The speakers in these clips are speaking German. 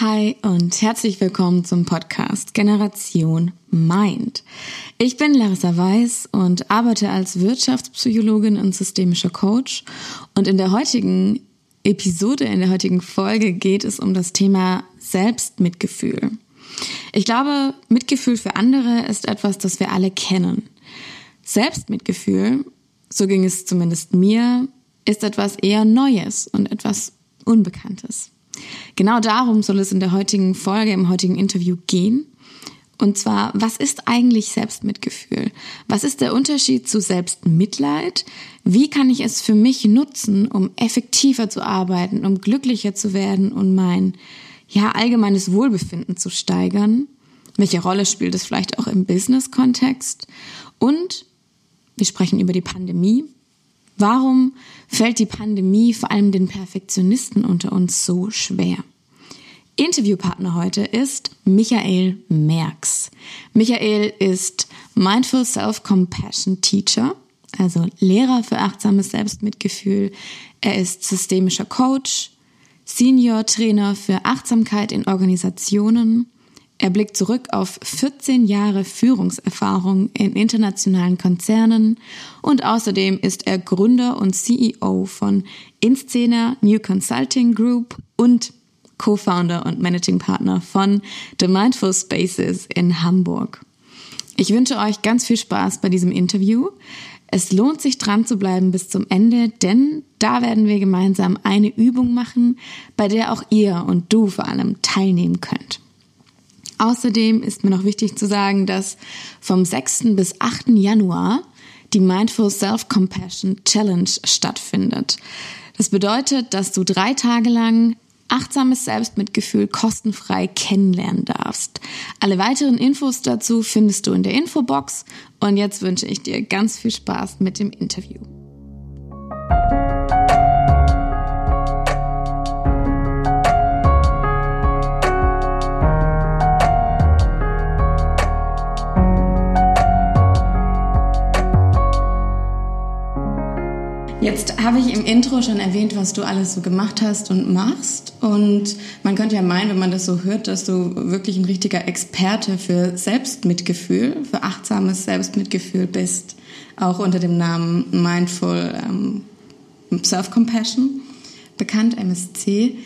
Hi und herzlich willkommen zum Podcast Generation Mind. Ich bin Larissa Weiß und arbeite als Wirtschaftspsychologin und systemischer Coach. Und in der heutigen Episode, in der heutigen Folge geht es um das Thema Selbstmitgefühl. Ich glaube, Mitgefühl für andere ist etwas, das wir alle kennen. Selbstmitgefühl, so ging es zumindest mir, ist etwas eher Neues und etwas Unbekanntes. Genau darum soll es in der heutigen Folge, im heutigen Interview gehen. Und zwar, was ist eigentlich Selbstmitgefühl? Was ist der Unterschied zu Selbstmitleid? Wie kann ich es für mich nutzen, um effektiver zu arbeiten, um glücklicher zu werden und mein ja, allgemeines Wohlbefinden zu steigern? Welche Rolle spielt es vielleicht auch im Business-Kontext? Und wir sprechen über die Pandemie. Warum fällt die Pandemie vor allem den Perfektionisten unter uns so schwer? Interviewpartner heute ist Michael Merks. Michael ist Mindful Self-Compassion Teacher, also Lehrer für achtsames Selbstmitgefühl. Er ist systemischer Coach, Senior Trainer für Achtsamkeit in Organisationen er blickt zurück auf 14 Jahre Führungserfahrung in internationalen Konzernen und außerdem ist er Gründer und CEO von Inscena New Consulting Group und Co-Founder und Managing Partner von The Mindful Spaces in Hamburg. Ich wünsche euch ganz viel Spaß bei diesem Interview. Es lohnt sich dran zu bleiben bis zum Ende, denn da werden wir gemeinsam eine Übung machen, bei der auch ihr und du vor allem teilnehmen könnt. Außerdem ist mir noch wichtig zu sagen, dass vom 6. bis 8. Januar die Mindful Self-Compassion Challenge stattfindet. Das bedeutet, dass du drei Tage lang achtsames Selbstmitgefühl kostenfrei kennenlernen darfst. Alle weiteren Infos dazu findest du in der Infobox und jetzt wünsche ich dir ganz viel Spaß mit dem Interview. Habe ich im Intro schon erwähnt, was du alles so gemacht hast und machst. Und man könnte ja meinen, wenn man das so hört, dass du wirklich ein richtiger Experte für Selbstmitgefühl, für achtsames Selbstmitgefühl bist. Auch unter dem Namen Mindful ähm, Self-Compassion, bekannt MSC.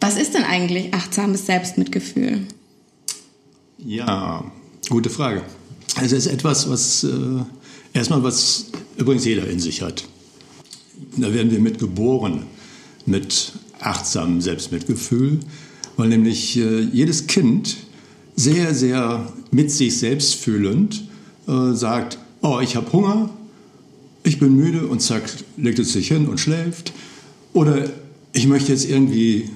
Was ist denn eigentlich achtsames Selbstmitgefühl? Ja, gute Frage. Also es ist etwas, was äh, erstmal was übrigens jeder in sich hat. Da werden wir mit geboren, mit achtsamem Selbstmitgefühl, weil nämlich äh, jedes Kind sehr, sehr mit sich selbst fühlend äh, sagt, oh, ich habe Hunger, ich bin müde und zack, legt es sich hin und schläft. Oder ich möchte jetzt irgendwie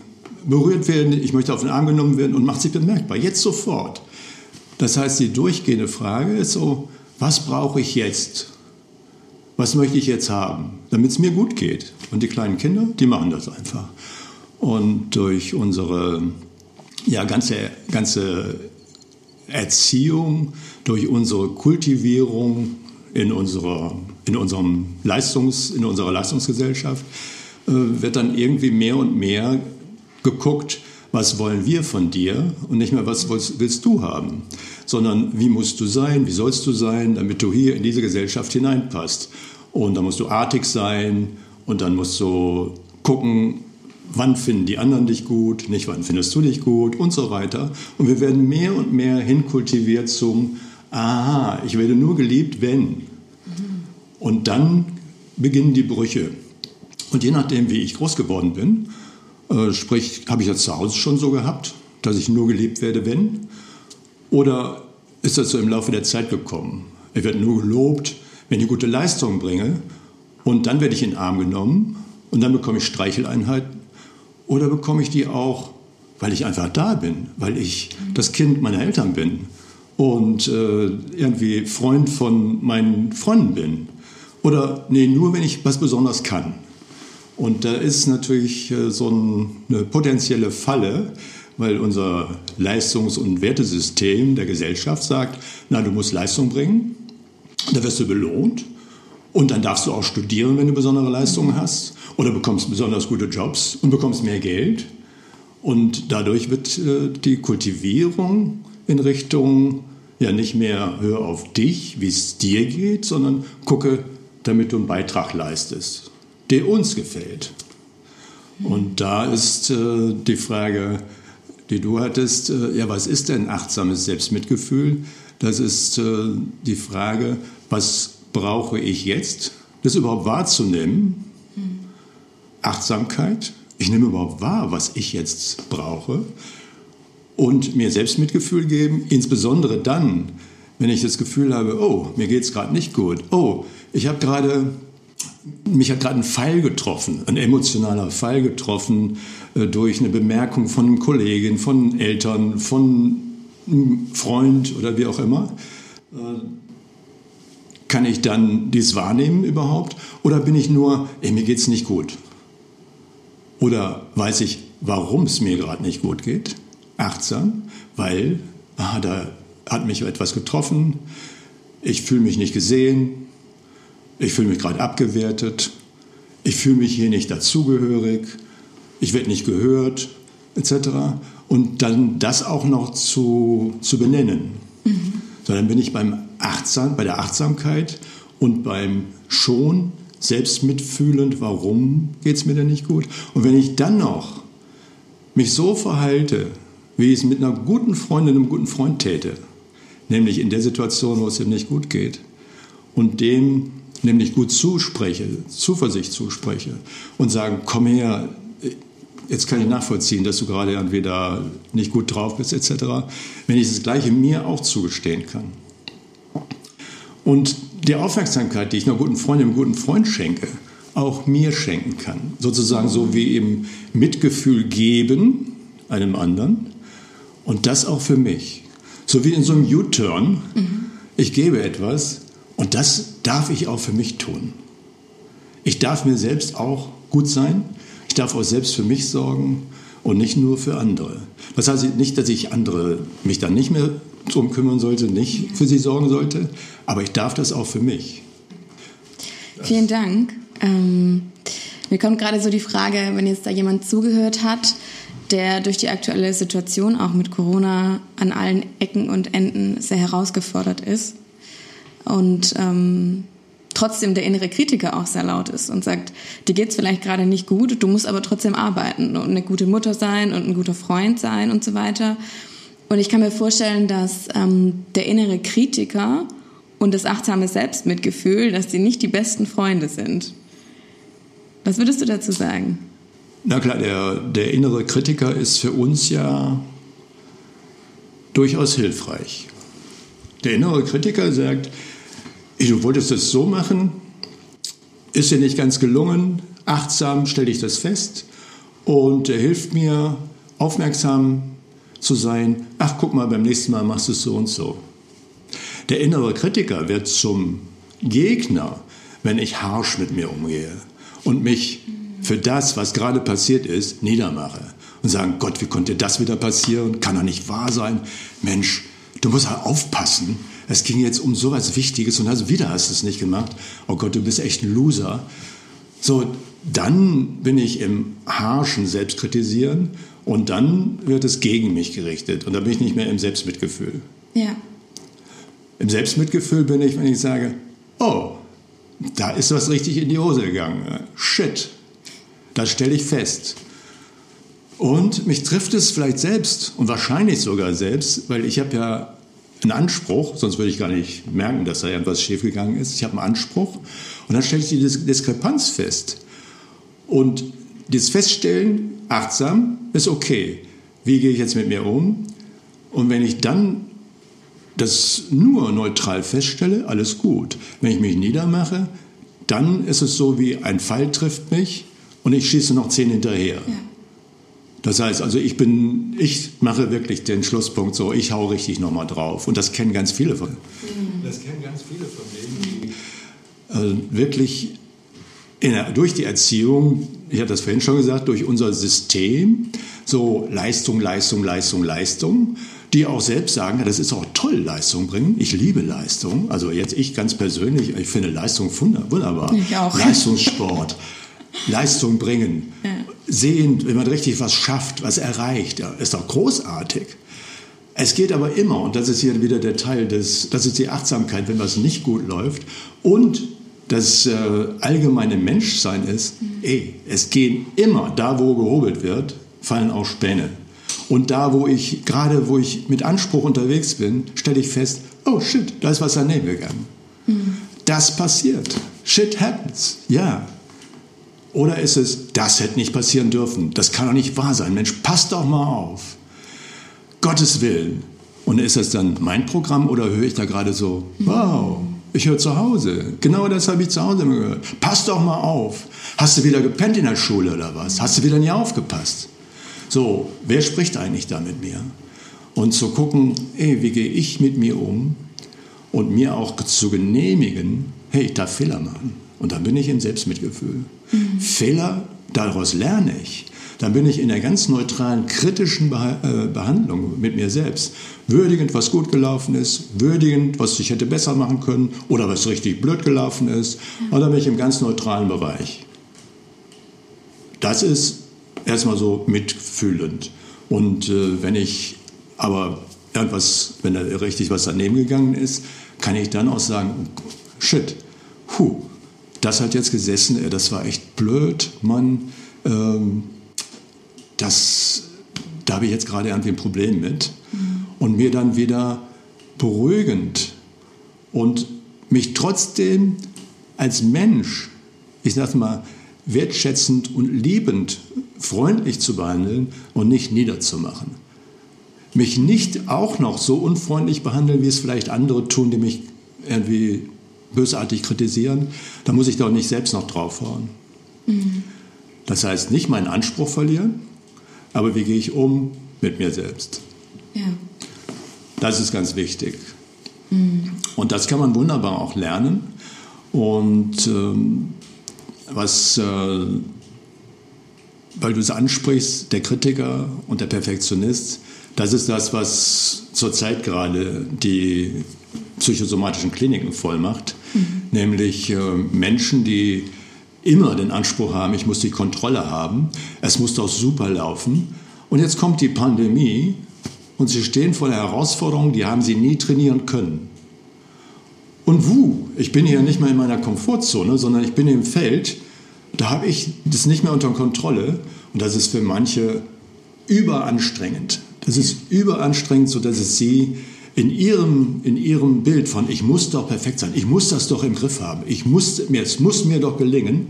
berührt werden, ich möchte auf den Arm genommen werden und macht sich bemerkbar, jetzt sofort. Das heißt, die durchgehende Frage ist so, was brauche ich jetzt? Was möchte ich jetzt haben, damit es mir gut geht. Und die kleinen Kinder, die machen das einfach. Und durch unsere ja, ganze, ganze Erziehung, durch unsere Kultivierung in unserer, in unserem Leistungs, in unserer Leistungsgesellschaft äh, wird dann irgendwie mehr und mehr geguckt, was wollen wir von dir und nicht mehr, was willst du haben, sondern wie musst du sein, wie sollst du sein, damit du hier in diese Gesellschaft hineinpasst. Und da musst du artig sein und dann musst du gucken, wann finden die anderen dich gut, nicht wann findest du dich gut und so weiter. Und wir werden mehr und mehr hinkultiviert zum, aha, ich werde nur geliebt, wenn. Und dann beginnen die Brüche. Und je nachdem, wie ich groß geworden bin, äh, sprich, habe ich das zu Hause schon so gehabt, dass ich nur geliebt werde, wenn? Oder ist das so im Laufe der Zeit gekommen? Ich werde nur gelobt, wenn ich gute Leistung bringe. Und dann werde ich in den Arm genommen und dann bekomme ich Streicheleinheiten. Oder bekomme ich die auch, weil ich einfach da bin, weil ich das Kind meiner Eltern bin und äh, irgendwie Freund von meinen Freunden bin. Oder nee, nur wenn ich was besonders kann. Und da ist natürlich äh, so ein, eine potenzielle Falle, weil unser Leistungs- und Wertesystem der Gesellschaft sagt, na, du musst Leistung bringen, da wirst du belohnt und dann darfst du auch studieren, wenn du besondere Leistungen hast oder bekommst besonders gute Jobs und bekommst mehr Geld. Und dadurch wird äh, die Kultivierung in Richtung ja nicht mehr hör auf dich, wie es dir geht, sondern gucke, damit du einen Beitrag leistest, der uns gefällt. Und da ist äh, die Frage, die du hattest, äh, ja, was ist denn achtsames Selbstmitgefühl? Das ist äh, die Frage, was brauche ich jetzt, das überhaupt wahrzunehmen? Mhm. Achtsamkeit, ich nehme überhaupt wahr, was ich jetzt brauche und mir Selbstmitgefühl geben, insbesondere dann, wenn ich das Gefühl habe, oh, mir geht es gerade nicht gut, oh, ich habe gerade mich hat gerade ein Pfeil getroffen, ein emotionaler Pfeil getroffen äh, durch eine Bemerkung von einem Kollegen, von Eltern, von Freund oder wie auch immer. Äh, kann ich dann dies wahrnehmen überhaupt? Oder bin ich nur, ey, mir es nicht gut? Oder weiß ich, warum es mir gerade nicht gut geht? Achtsam, weil ah, da hat mich etwas getroffen, ich fühle mich nicht gesehen, ich fühle mich gerade abgewertet, ich fühle mich hier nicht dazugehörig, ich werde nicht gehört, etc. Und dann das auch noch zu, zu benennen. Mhm. So, dann bin ich beim Achtsam, bei der Achtsamkeit und beim schon selbst mitfühlend, warum geht es mir denn nicht gut? Und wenn ich dann noch mich so verhalte, wie ich es mit einer guten Freundin, einem guten Freund täte, nämlich in der Situation, wo es ihm nicht gut geht, und dem nämlich gut zuspreche, Zuversicht zuspreche und sagen, komm her, jetzt kann ich nachvollziehen, dass du gerade entweder nicht gut drauf bist etc., wenn ich das Gleiche mir auch zugestehen kann. Und die Aufmerksamkeit, die ich einer guten Freundin, einem guten Freund schenke, auch mir schenken kann. Sozusagen so wie eben Mitgefühl geben einem anderen und das auch für mich. So wie in so einem U-Turn. Mhm. Ich gebe etwas und das darf ich auch für mich tun. Ich darf mir selbst auch gut sein. Ich darf auch selbst für mich sorgen und nicht nur für andere. Das heißt nicht, dass ich andere mich dann nicht mehr drum kümmern sollte, nicht für sie sorgen sollte, aber ich darf das auch für mich. Vielen Dank. Ähm, mir kommt gerade so die Frage, wenn jetzt da jemand zugehört hat, der durch die aktuelle Situation auch mit Corona an allen Ecken und Enden sehr herausgefordert ist und ähm, trotzdem der innere Kritiker auch sehr laut ist und sagt, dir geht's vielleicht gerade nicht gut, du musst aber trotzdem arbeiten und eine gute Mutter sein und ein guter Freund sein und so weiter. Und ich kann mir vorstellen, dass ähm, der innere Kritiker und das achtsame Selbstmitgefühl, dass die nicht die besten Freunde sind. Was würdest du dazu sagen? Na klar, der, der innere Kritiker ist für uns ja durchaus hilfreich. Der innere Kritiker sagt, du wolltest das so machen, ist dir nicht ganz gelungen, achtsam stelle ich das fest und er hilft mir, aufmerksam zu sein, ach guck mal, beim nächsten Mal machst du es so und so. Der innere Kritiker wird zum Gegner, wenn ich harsch mit mir umgehe und mich für das, was gerade passiert ist, niedermache und sagen, Gott, wie konnte das wieder passieren? Kann doch nicht wahr sein. Mensch, du musst halt aufpassen, es ging jetzt um sowas Wichtiges und also wieder hast du es nicht gemacht. Oh Gott, du bist echt ein Loser. So, dann bin ich im harschen Selbstkritisieren und dann wird es gegen mich gerichtet und da bin ich nicht mehr im Selbstmitgefühl. Ja. Im Selbstmitgefühl bin ich, wenn ich sage, oh, da ist was richtig in die Hose gegangen. Shit, das stelle ich fest. Und mich trifft es vielleicht selbst und wahrscheinlich sogar selbst, weil ich habe ja einen Anspruch, sonst würde ich gar nicht merken, dass da irgendwas schiefgegangen ist. Ich habe einen Anspruch und dann stelle ich die Diskrepanz fest. Und das Feststellen, achtsam, ist okay. Wie gehe ich jetzt mit mir um? Und wenn ich dann das nur neutral feststelle, alles gut. Wenn ich mich niedermache, dann ist es so wie ein Pfeil trifft mich und ich schieße noch zehn hinterher. Ja. Das heißt, also ich bin, ich mache wirklich den Schlusspunkt so, ich hau richtig nochmal drauf. Und das kennen ganz viele von. Das kennen ganz viele von denen, die also wirklich der, durch die Erziehung, ich habe das vorhin schon gesagt, durch unser System, so Leistung, Leistung, Leistung, Leistung, die auch selbst sagen, ja, das ist auch toll, Leistung bringen. Ich liebe Leistung. Also jetzt ich ganz persönlich, ich finde Leistung wunderbar. Ich auch. Leistungssport, Leistung bringen. Ja sehend, wenn man richtig was schafft, was erreicht. Ist doch großartig. Es geht aber immer, und das ist hier wieder der Teil des, das ist die Achtsamkeit, wenn was nicht gut läuft und das äh, allgemeine Menschsein ist, mhm. ey, es gehen immer, da wo gehobelt wird, fallen auch Späne. Und da, wo ich, gerade wo ich mit Anspruch unterwegs bin, stelle ich fest, oh shit, da ist was daneben gegangen. Mhm. Das passiert. Shit happens. Ja. Oder ist es, das hätte nicht passieren dürfen. Das kann doch nicht wahr sein. Mensch, passt doch mal auf. Gottes Willen. Und ist das dann mein Programm oder höre ich da gerade so, wow, ich höre zu Hause. Genau das habe ich zu Hause gehört. Pass doch mal auf. Hast du wieder gepennt in der Schule oder was? Hast du wieder nie aufgepasst? So, wer spricht eigentlich da mit mir? Und zu gucken, ey, wie gehe ich mit mir um? Und mir auch zu genehmigen, hey, ich darf Fehler machen. Und dann bin ich im Selbstmitgefühl. Mhm. Fehler, daraus lerne ich dann bin ich in der ganz neutralen, kritischen äh, Behandlung mit mir selbst. Würdigend, was gut gelaufen ist, würdigend, was ich hätte besser machen können oder was richtig blöd gelaufen ist. Und dann bin ich im ganz neutralen Bereich. Das ist erstmal so mitfühlend. Und äh, wenn ich aber irgendwas, wenn da richtig was daneben gegangen ist, kann ich dann auch sagen, shit, puh, das hat jetzt gesessen, das war echt blöd, Mann. Ähm, das, da habe ich jetzt gerade irgendwie ein Problem mit. Mhm. Und mir dann wieder beruhigend und mich trotzdem als Mensch, ich sage mal, wertschätzend und liebend, freundlich zu behandeln und nicht niederzumachen. Mich nicht auch noch so unfreundlich behandeln, wie es vielleicht andere tun, die mich irgendwie bösartig kritisieren. Da muss ich doch nicht selbst noch draufhauen. Mhm. Das heißt, nicht meinen Anspruch verlieren, aber wie gehe ich um mit mir selbst? Ja. Das ist ganz wichtig. Mhm. Und das kann man wunderbar auch lernen. Und ähm, was, äh, weil du es ansprichst, der Kritiker und der Perfektionist, das ist das, was zurzeit gerade die psychosomatischen Kliniken voll macht. Nämlich äh, Menschen, die immer den Anspruch haben, ich muss die Kontrolle haben, es muss doch super laufen. Und jetzt kommt die Pandemie und sie stehen vor der Herausforderung, die haben sie nie trainieren können. Und wuh, ich bin hier nicht mehr in meiner Komfortzone, sondern ich bin im Feld, da habe ich das nicht mehr unter Kontrolle und das ist für manche überanstrengend. Das ist überanstrengend, sodass es sie in ihrem, in ihrem Bild von, ich muss doch perfekt sein, ich muss das doch im Griff haben, ich muss, es muss mir doch gelingen,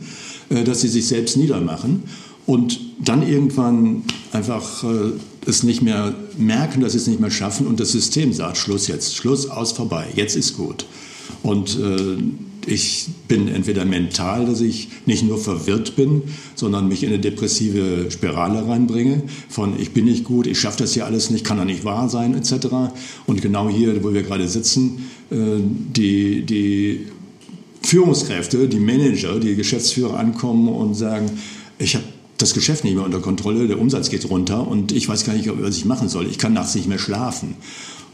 äh, dass sie sich selbst niedermachen und dann irgendwann einfach äh, es nicht mehr merken, dass sie es nicht mehr schaffen und das System sagt, Schluss jetzt, Schluss, aus, vorbei, jetzt ist gut. Und äh, ich bin entweder mental, dass ich nicht nur verwirrt bin, sondern mich in eine depressive Spirale reinbringe von ich bin nicht gut, ich schaffe das hier alles nicht, kann doch nicht wahr sein etc. Und genau hier, wo wir gerade sitzen, äh, die, die Führungskräfte, die Manager, die Geschäftsführer ankommen und sagen, ich habe das Geschäft nicht mehr unter Kontrolle, der Umsatz geht runter und ich weiß gar nicht, was ich machen soll. Ich kann nachts nicht mehr schlafen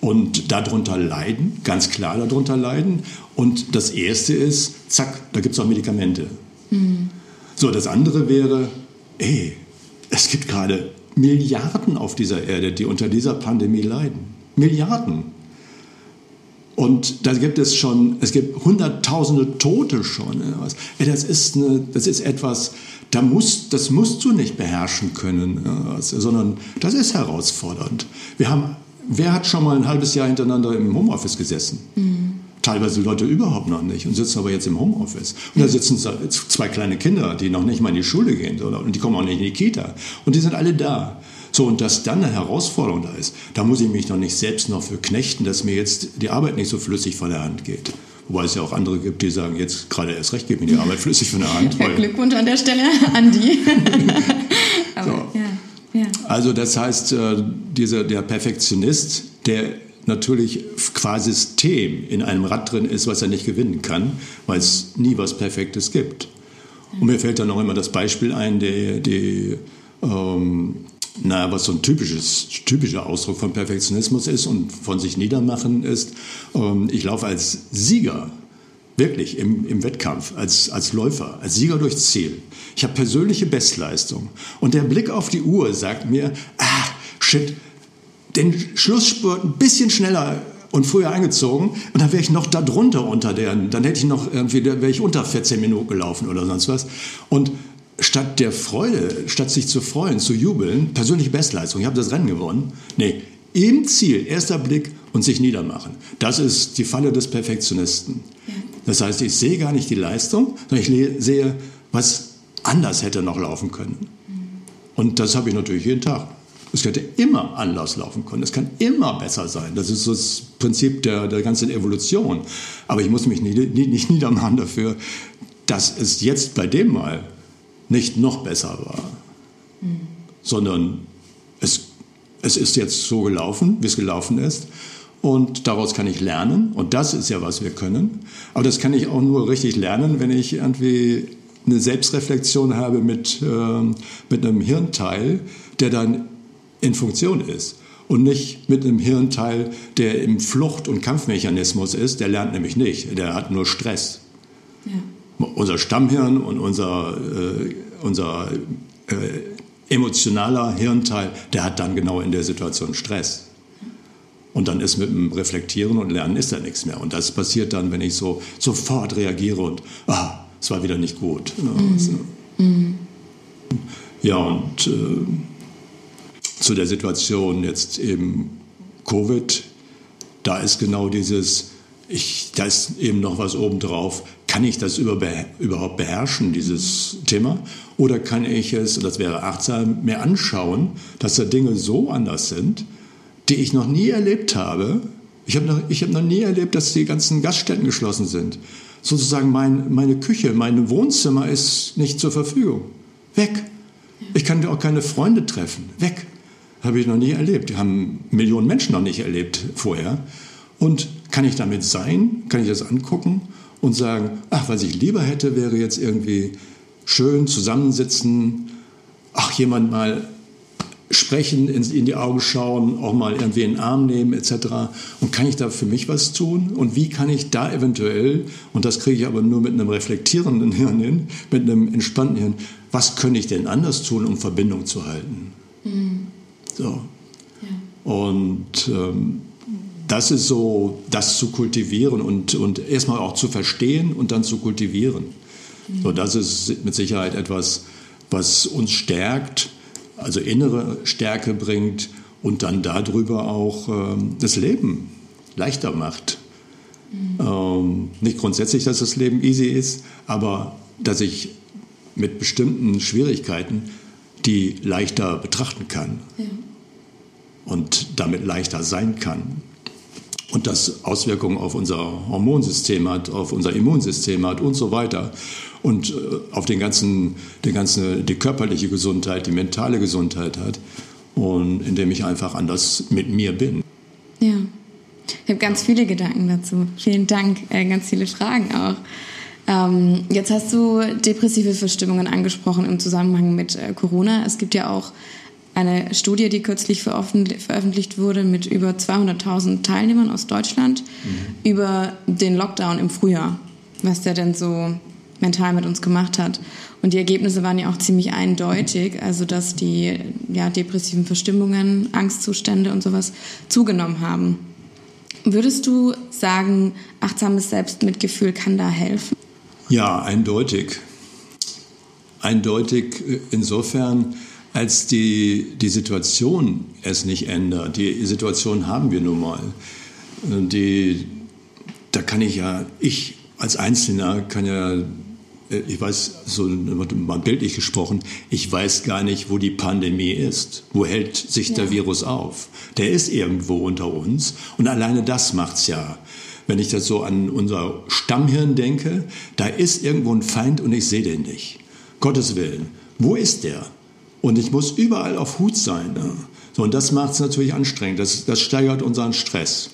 und darunter leiden, ganz klar darunter leiden. Und das Erste ist, zack, da gibt es auch Medikamente. Mhm. So, das andere wäre, ey, es gibt gerade Milliarden auf dieser Erde, die unter dieser Pandemie leiden. Milliarden. Und da gibt es schon, es gibt hunderttausende Tote schon. Ey, das, ist eine, das ist etwas, da musst, das musst du nicht beherrschen können, sondern das ist herausfordernd. Wir haben wer hat schon mal ein halbes Jahr hintereinander im Homeoffice gesessen? Mhm. Teilweise Leute überhaupt noch nicht und sitzen aber jetzt im Homeoffice. Und da sitzen zwei kleine Kinder, die noch nicht mal in die Schule gehen oder, und die kommen auch nicht in die Kita. Und die sind alle da. So, und dass dann eine Herausforderung da ist, da muss ich mich doch nicht selbst noch für knechten, dass mir jetzt die Arbeit nicht so flüssig von der Hand geht. Wobei es ja auch andere gibt, die sagen, jetzt gerade erst recht geht mir die Arbeit flüssig von der Hand. Ja, Glückwunsch an der Stelle an die. aber, so. ja. Also das heißt, äh, dieser, der Perfektionist, der natürlich qua System in einem Rad drin ist, was er nicht gewinnen kann, weil es nie was Perfektes gibt. Und mir fällt dann auch immer das Beispiel ein, die, die ähm, naja, was so ein typisches, typischer Ausdruck von Perfektionismus ist und von sich niedermachen ist. Ähm, ich laufe als Sieger Wirklich, im, im Wettkampf, als, als Läufer, als Sieger durchs Ziel. Ich habe persönliche Bestleistung. Und der Blick auf die Uhr sagt mir, ah, shit, den Schlussspurt ein bisschen schneller und früher eingezogen und dann wäre ich noch da drunter unter der, dann hätte ich noch irgendwie, wäre ich unter 14 Minuten gelaufen oder sonst was. Und statt der Freude, statt sich zu freuen, zu jubeln, persönliche Bestleistung, ich habe das Rennen gewonnen. Nee, im Ziel, erster Blick und sich niedermachen. Das ist die Falle des Perfektionisten. Das heißt, ich sehe gar nicht die Leistung, sondern ich sehe, was anders hätte noch laufen können. Und das habe ich natürlich jeden Tag. Es könnte immer anders laufen können. Es kann immer besser sein. Das ist das Prinzip der, der ganzen Evolution. Aber ich muss mich nicht, nicht niedermachen dafür, dass es jetzt bei dem Mal nicht noch besser war, mhm. sondern es, es ist jetzt so gelaufen, wie es gelaufen ist. Und daraus kann ich lernen. Und das ist ja, was wir können. Aber das kann ich auch nur richtig lernen, wenn ich irgendwie eine Selbstreflexion habe mit, äh, mit einem Hirnteil, der dann in Funktion ist. Und nicht mit einem Hirnteil, der im Flucht- und Kampfmechanismus ist. Der lernt nämlich nicht. Der hat nur Stress. Ja unser Stammhirn und unser, äh, unser äh, emotionaler Hirnteil, der hat dann genau in der Situation Stress. Und dann ist mit dem Reflektieren und Lernen ist da nichts mehr. Und das passiert dann, wenn ich so sofort reagiere und, ah, es war wieder nicht gut. Mhm. Mhm. Ja, und äh, zu der Situation jetzt eben Covid, da ist genau dieses, ich, da ist eben noch was obendrauf. Kann ich das überhaupt beherrschen, dieses Thema? Oder kann ich es, das wäre achtsam, mir anschauen, dass da Dinge so anders sind, die ich noch nie erlebt habe? Ich habe noch, hab noch nie erlebt, dass die ganzen Gaststätten geschlossen sind. Sozusagen mein, meine Küche, mein Wohnzimmer ist nicht zur Verfügung. Weg. Ich kann auch keine Freunde treffen. Weg. Habe ich noch nie erlebt. Haben Millionen Menschen noch nicht erlebt vorher. Und kann ich damit sein? Kann ich das angucken und sagen, ach, was ich lieber hätte, wäre jetzt irgendwie schön zusammensitzen, ach, jemand mal sprechen, in, die Augen schauen, auch mal irgendwie in den Arm nehmen etc. Und kann ich da für mich was tun? Und wie kann ich da eventuell, und das kriege ich aber nur mit einem reflektierenden Hirn hin, mit einem entspannten Hirn, was könnte ich denn anders tun, um Verbindung zu halten? Mhm. So. Ja. Und ähm, das ist so, das zu kultivieren und, und erstmal auch zu verstehen und dann zu kultivieren. Mhm. So, das ist mit Sicherheit etwas, was uns stärkt, also innere Stärke bringt und dann darüber auch ähm, das Leben leichter macht. Mhm. Ähm, nicht grundsätzlich, dass das Leben easy ist, aber dass ich mit bestimmten Schwierigkeiten die leichter betrachten kann ja. und damit leichter sein kann und das Auswirkungen auf unser Hormonsystem hat, auf unser Immunsystem hat und so weiter. Und äh, auf den ganzen, den ganzen, die körperliche Gesundheit, die mentale Gesundheit hat. Und indem ich einfach anders mit mir bin. Ja, ich habe ganz viele Gedanken dazu. Vielen Dank, äh, ganz viele Fragen auch. Ähm, jetzt hast du depressive Verstimmungen angesprochen im Zusammenhang mit äh, Corona. Es gibt ja auch eine Studie, die kürzlich veröffentlicht wurde mit über 200.000 Teilnehmern aus Deutschland mhm. über den Lockdown im Frühjahr, was der denn so mental mit uns gemacht hat. Und die Ergebnisse waren ja auch ziemlich eindeutig, also dass die ja, depressiven Verstimmungen, Angstzustände und sowas zugenommen haben. Würdest du sagen, achtsames Selbstmitgefühl kann da helfen? Ja, eindeutig. Eindeutig insofern, als die, die Situation es nicht ändert. Die Situation haben wir nun mal. Die, da kann ich ja, ich als Einzelner kann ja, äh, ich weiß, so mal bildlich gesprochen, ich weiß gar nicht, wo die Pandemie ist. Wo hält sich der Virus auf? Der ist irgendwo unter uns und alleine das macht's ja. Wenn ich das so an unser Stammhirn denke, da ist irgendwo ein Feind und ich sehe den nicht. Gottes Willen. Wo ist der? Und ich muss überall auf Hut sein. Ne? So, und das macht es natürlich anstrengend. Das, das steigert unseren Stress.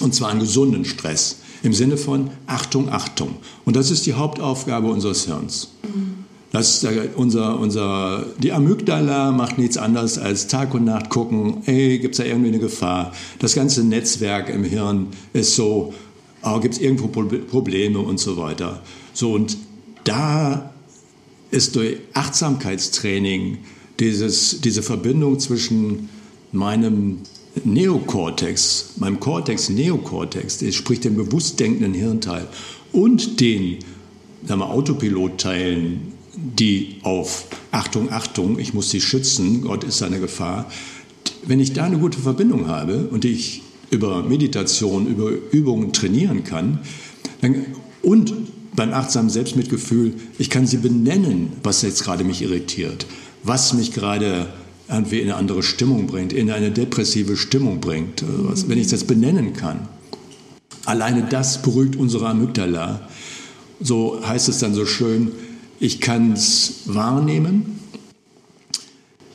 Und zwar einen gesunden Stress. Im Sinne von Achtung, Achtung. Und das ist die Hauptaufgabe unseres Hirns. Das unser, unser, die Amygdala macht nichts anderes als Tag und Nacht gucken, ey, gibt es da irgendwie eine Gefahr? Das ganze Netzwerk im Hirn ist so, oh, gibt es irgendwo Probleme und so weiter. So, und da ist durch Achtsamkeitstraining dieses, diese Verbindung zwischen meinem Neokortex, meinem Kortex, Neokortex, sprich dem bewusst denkenden Hirnteil und den sagen wir, Autopilotteilen, die auf Achtung, Achtung, ich muss sie schützen, Gott ist eine Gefahr. Wenn ich da eine gute Verbindung habe und ich über Meditation, über Übungen trainieren kann, dann, und beim achtsamen Selbstmitgefühl, ich kann sie benennen, was jetzt gerade mich irritiert, was mich gerade irgendwie in eine andere Stimmung bringt, in eine depressive Stimmung bringt, wenn ich das benennen kann. Alleine das beruhigt unsere Amygdala. So heißt es dann so schön, ich kann es wahrnehmen,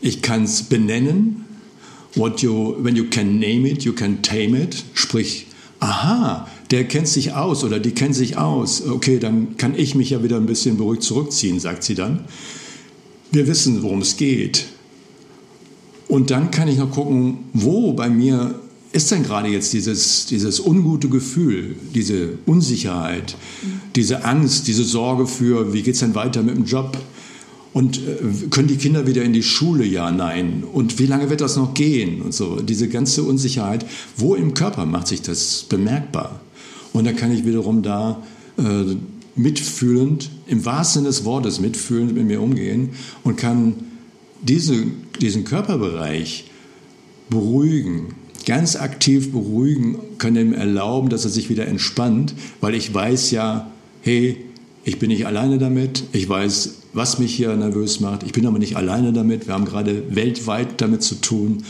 ich kann es benennen. What you, when you can name it, you can tame it. Sprich, aha, der kennt sich aus oder die kennt sich aus. Okay, dann kann ich mich ja wieder ein bisschen beruhigt zurückziehen, sagt sie dann. Wir wissen, worum es geht. Und dann kann ich noch gucken, wo bei mir ist denn gerade jetzt dieses, dieses ungute Gefühl, diese Unsicherheit, diese Angst, diese Sorge für, wie geht es denn weiter mit dem Job? Und äh, können die Kinder wieder in die Schule? Ja, nein. Und wie lange wird das noch gehen? Und so, diese ganze Unsicherheit. Wo im Körper macht sich das bemerkbar? Und dann kann ich wiederum da äh, mitfühlend, im wahrsten Sinne des Wortes mitfühlend mit mir umgehen und kann diese, diesen Körperbereich beruhigen, ganz aktiv beruhigen, kann ihm erlauben, dass er sich wieder entspannt, weil ich weiß ja, hey, ich bin nicht alleine damit, ich weiß, was mich hier nervös macht, ich bin aber nicht alleine damit, wir haben gerade weltweit damit zu tun.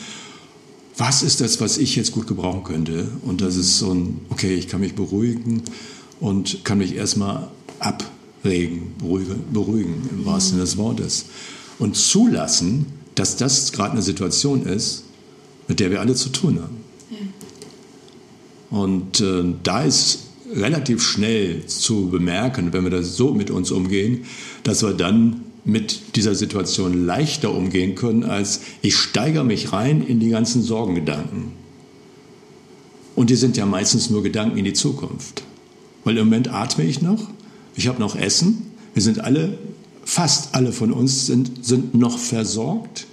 Was ist das, was ich jetzt gut gebrauchen könnte? Und das ist so ein, okay, ich kann mich beruhigen und kann mich erstmal abregen, beruhigen, beruhigen im wahrsten Sinne des Wortes. Und zulassen, dass das gerade eine Situation ist, mit der wir alle zu tun haben. Ja. Und äh, da ist relativ schnell zu bemerken, wenn wir das so mit uns umgehen, dass wir dann mit dieser Situation leichter umgehen können, als ich steigere mich rein in die ganzen Sorgengedanken. Und die sind ja meistens nur Gedanken in die Zukunft. Weil im Moment atme ich noch, ich habe noch Essen, wir sind alle, fast alle von uns sind, sind noch versorgt.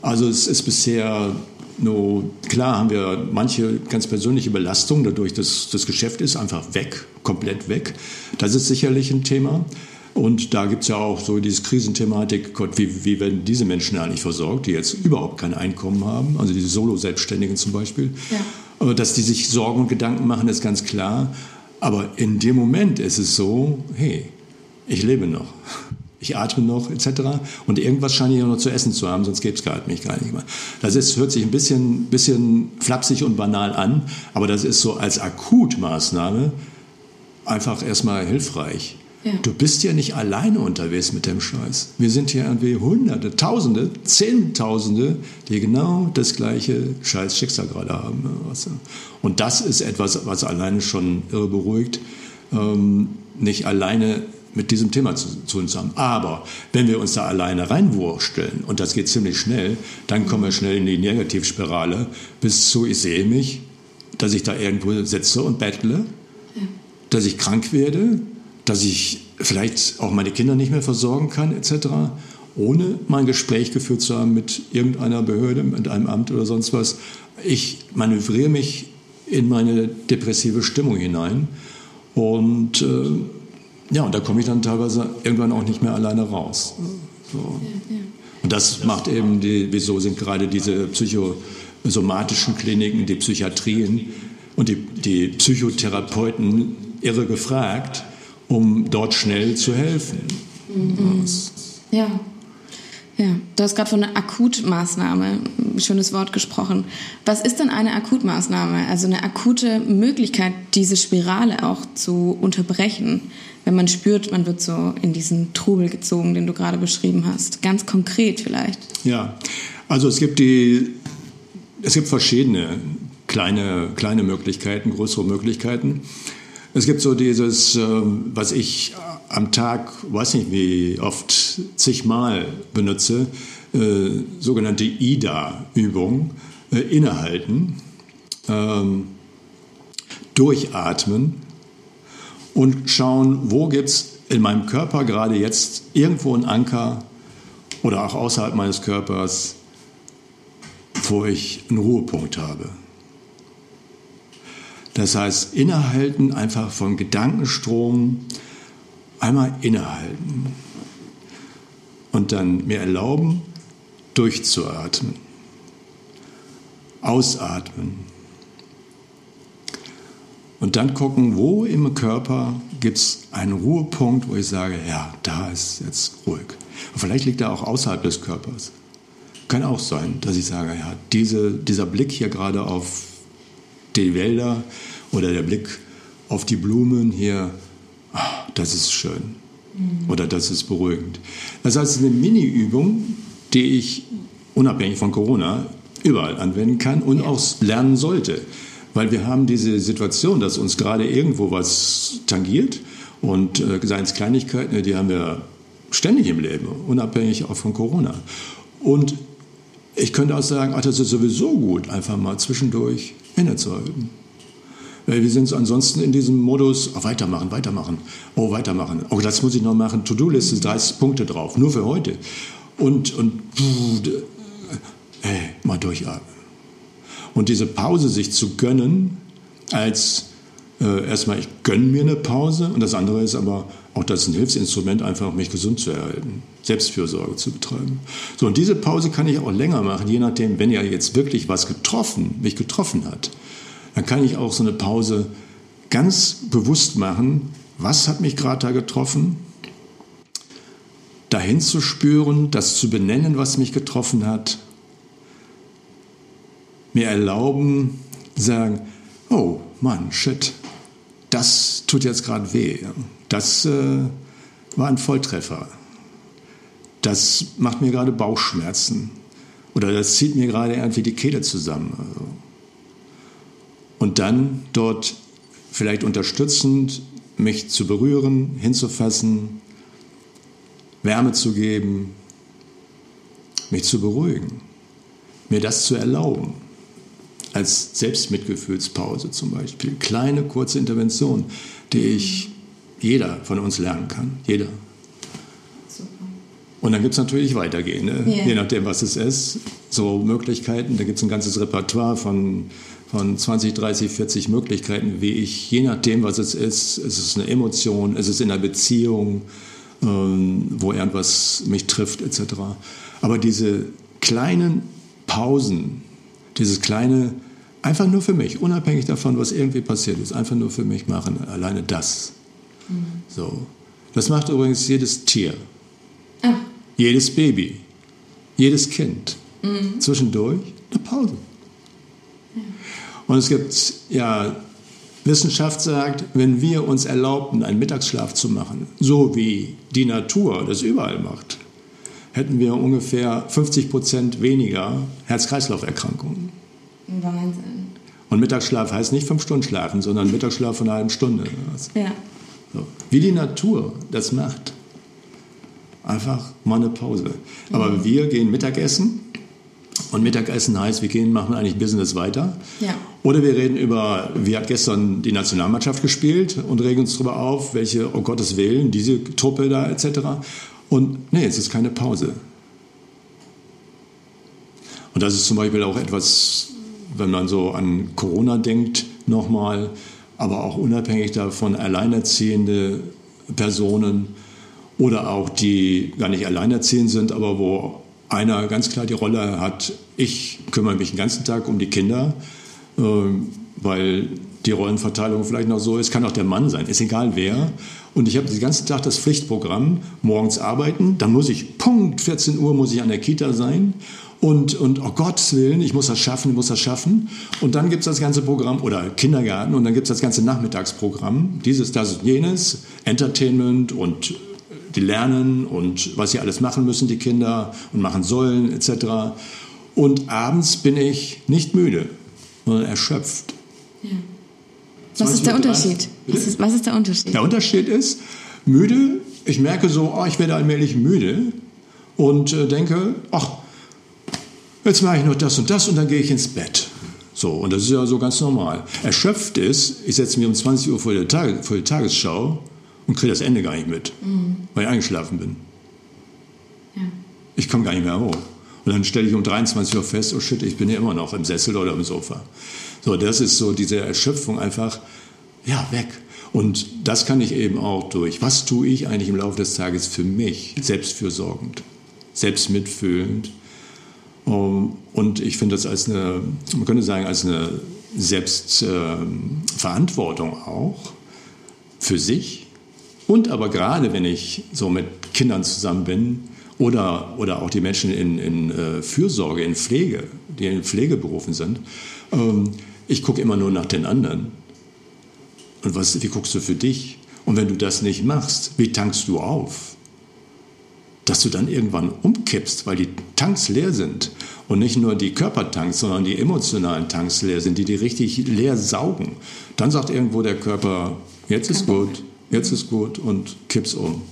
Also es ist bisher nur, klar haben wir manche ganz persönliche Belastungen, dadurch, dass das Geschäft ist einfach weg, komplett weg. Das ist sicherlich ein Thema. Und da gibt es ja auch so diese Krisenthematik, Gott, wie, wie werden diese Menschen eigentlich versorgt, die jetzt überhaupt kein Einkommen haben, also diese Solo-Selbstständigen zum Beispiel. Ja. Dass die sich Sorgen und Gedanken machen, ist ganz klar. Aber in dem Moment ist es so, hey, ich lebe noch ich atme noch etc. Und irgendwas scheine ich noch zu essen zu haben, sonst gäbe es mich gar nicht mehr. Das ist, hört sich ein bisschen, bisschen flapsig und banal an, aber das ist so als Akutmaßnahme einfach erstmal hilfreich. Ja. Du bist ja nicht alleine unterwegs mit dem Scheiß. Wir sind hier irgendwie Hunderte, Tausende, Zehntausende, die genau das gleiche scheiß Schicksal gerade haben. Und das ist etwas, was alleine schon irre beruhigt. Ähm, nicht alleine mit diesem Thema zu, zu, uns haben. Aber wenn wir uns da alleine reinwursteln, und das geht ziemlich schnell, dann kommen wir schnell in die Negativspirale, bis zu, ich sehe mich, dass ich da irgendwo sitze und bettle, ja. dass ich krank werde, dass ich vielleicht auch meine Kinder nicht mehr versorgen kann, etc., ohne mein Gespräch geführt zu haben mit irgendeiner Behörde, mit einem Amt oder sonst was. Ich manövriere mich in meine depressive Stimmung hinein und äh, ja, und da komme ich dann teilweise irgendwann auch nicht mehr alleine raus. So. Und das macht eben, die, wieso sind gerade diese psychosomatischen Kliniken, die Psychiatrien und die, die Psychotherapeuten irre gefragt, um dort schnell zu helfen. Mhm. Ja. Ja, du hast gerade von einer Akutmaßnahme, ein schönes Wort gesprochen. Was ist denn eine Akutmaßnahme? Also eine akute Möglichkeit, diese Spirale auch zu unterbrechen wenn man spürt, man wird so in diesen Trubel gezogen, den du gerade beschrieben hast? Ganz konkret vielleicht. Ja, also es gibt die, es gibt verschiedene kleine, kleine Möglichkeiten, größere Möglichkeiten. Es gibt so dieses, ähm, was ich am Tag, weiß nicht wie oft, zigmal benutze, äh, sogenannte IDA-Übung, äh, innehalten. Ähm, durchatmen und schauen, wo gibt es in meinem Körper gerade jetzt irgendwo einen Anker oder auch außerhalb meines Körpers, wo ich einen Ruhepunkt habe. Das heißt, innehalten einfach vom Gedankenstrom, einmal innehalten und dann mir erlauben, durchzuatmen, ausatmen und dann gucken, wo im Körper gibt es einen Ruhepunkt, wo ich sage, ja, da ist jetzt ruhig. Und vielleicht liegt er auch außerhalb des Körpers. Kann auch sein, dass ich sage, ja, diese, dieser Blick hier gerade auf die Wälder oder der Blick auf die Blumen hier, ach, das ist schön. Mhm. Oder das ist beruhigend. Das heißt, es ist eine Mini-Übung, die ich unabhängig von Corona überall anwenden kann und ja. auch lernen sollte. Weil wir haben diese Situation, dass uns gerade irgendwo was tangiert und äh, seien es Kleinigkeiten, die haben wir ständig im Leben, unabhängig auch von Corona. Und ich könnte auch sagen, ach, das ist sowieso gut, einfach mal zwischendurch innezuhalten. Weil wir sind ansonsten in diesem Modus, oh, weitermachen, weitermachen, oh, weitermachen. Oh, das muss ich noch machen, To-Do-Liste, 30 Punkte drauf, nur für heute. Und, und, hey, mal durchatmen. Und diese Pause sich zu gönnen, als äh, erstmal, ich gönne mir eine Pause und das andere ist aber auch das ist ein Hilfsinstrument, einfach mich gesund zu erhalten, Selbstfürsorge zu betreiben. So, und diese Pause kann ich auch länger machen, je nachdem, wenn ja jetzt wirklich was getroffen, mich getroffen hat, dann kann ich auch so eine Pause ganz bewusst machen, was hat mich gerade da getroffen, dahin zu spüren, das zu benennen, was mich getroffen hat mir erlauben, sagen, oh Mann, shit, das tut jetzt gerade weh. Das äh, war ein Volltreffer. Das macht mir gerade Bauchschmerzen. Oder das zieht mir gerade irgendwie die Kehle zusammen. Also. Und dann dort vielleicht unterstützend mich zu berühren, hinzufassen, Wärme zu geben, mich zu beruhigen, mir das zu erlauben als Selbstmitgefühlspause zum Beispiel. Kleine, kurze Intervention, die ich jeder von uns lernen kann. Jeder. Und dann gibt es natürlich weitergehen, ne? yeah. je nachdem, was es ist. So Möglichkeiten, da gibt es ein ganzes Repertoire von, von 20, 30, 40 Möglichkeiten, wie ich, je nachdem, was es ist, es ist eine Emotion, es ist in einer Beziehung, ähm, wo irgendwas mich trifft, etc. Aber diese kleinen Pausen, dieses kleine, einfach nur für mich, unabhängig davon, was irgendwie passiert ist, einfach nur für mich machen, alleine das. Mhm. So. Das macht übrigens jedes Tier, ah. jedes Baby, jedes Kind. Mhm. Zwischendurch eine Pause. Ja. Und es gibt, ja, Wissenschaft sagt, wenn wir uns erlaubten, einen Mittagsschlaf zu machen, so wie die Natur das überall macht, hätten wir ungefähr 50 Prozent weniger Herz-Kreislauf-Erkrankungen. Wahnsinn. Und Mittagsschlaf heißt nicht fünf Stunden schlafen, sondern Mittagsschlaf von einer halben Stunde. Ja. So. Wie die Natur das macht. Einfach mal eine Pause. Aber mhm. wir gehen Mittagessen und Mittagessen heißt, wir gehen, machen eigentlich Business weiter. Ja. Oder wir reden über, wie hat gestern die Nationalmannschaft gespielt und regen uns darüber auf, welche, oh Gottes Willen, diese Truppe da etc. Und nee, es ist keine Pause. Und das ist zum Beispiel auch etwas, wenn man so an Corona denkt, nochmal, aber auch unabhängig davon alleinerziehende Personen oder auch die gar nicht alleinerziehend sind, aber wo einer ganz klar die Rolle hat, ich kümmere mich den ganzen Tag um die Kinder, äh, weil die Rollenverteilung vielleicht noch so ist, kann auch der Mann sein, ist egal wer. Und ich habe den ganzen Tag das Pflichtprogramm, morgens arbeiten, dann muss ich, Punkt, 14 Uhr muss ich an der Kita sein und, und oh Gottes Willen, ich muss das schaffen, ich muss das schaffen. Und dann gibt es das ganze Programm, oder Kindergarten, und dann gibt es das ganze Nachmittagsprogramm, dieses, das und jenes, Entertainment und die lernen und was sie alles machen müssen, die Kinder, und machen sollen, etc. Und abends bin ich nicht müde, sondern erschöpft. Ja. Was ist der Unterschied? Was ist, was ist, der Unterschied? Der Unterschied ist, müde, ich merke so, oh, ich werde allmählich müde und äh, denke, ach, jetzt mache ich noch das und das und dann gehe ich ins Bett. So, und das ist ja so ganz normal. Erschöpft ist, ich setze mich um 20 Uhr vor die, Tag, vor die Tagesschau und kriege das Ende gar nicht mit, mhm. weil ich eingeschlafen bin. Ja. Ich komme gar nicht mehr hoch. Und dann stelle ich um 23 Uhr fest, oh shit, ich bin ja immer noch im Sessel oder im Sofa. So, das ist so diese Erschöpfung einfach, ja, weg. Und das kann ich eben auch durch, was tue ich eigentlich im Laufe des Tages für mich, selbstfürsorgend, selbstmitfühlend. Und ich finde das als eine, man könnte sagen, als eine Selbstverantwortung auch für sich. Und aber gerade, wenn ich so mit Kindern zusammen bin, oder, oder auch die Menschen in, in äh, Fürsorge, in Pflege, die in Pflegeberufen sind. Ähm, ich gucke immer nur nach den anderen. Und was, wie guckst du für dich? Und wenn du das nicht machst, wie tankst du auf? Dass du dann irgendwann umkippst, weil die Tanks leer sind. Und nicht nur die Körpertanks, sondern die emotionalen Tanks leer sind, die die richtig leer saugen. Dann sagt irgendwo der Körper, jetzt ist gut, jetzt ist gut und kippst um.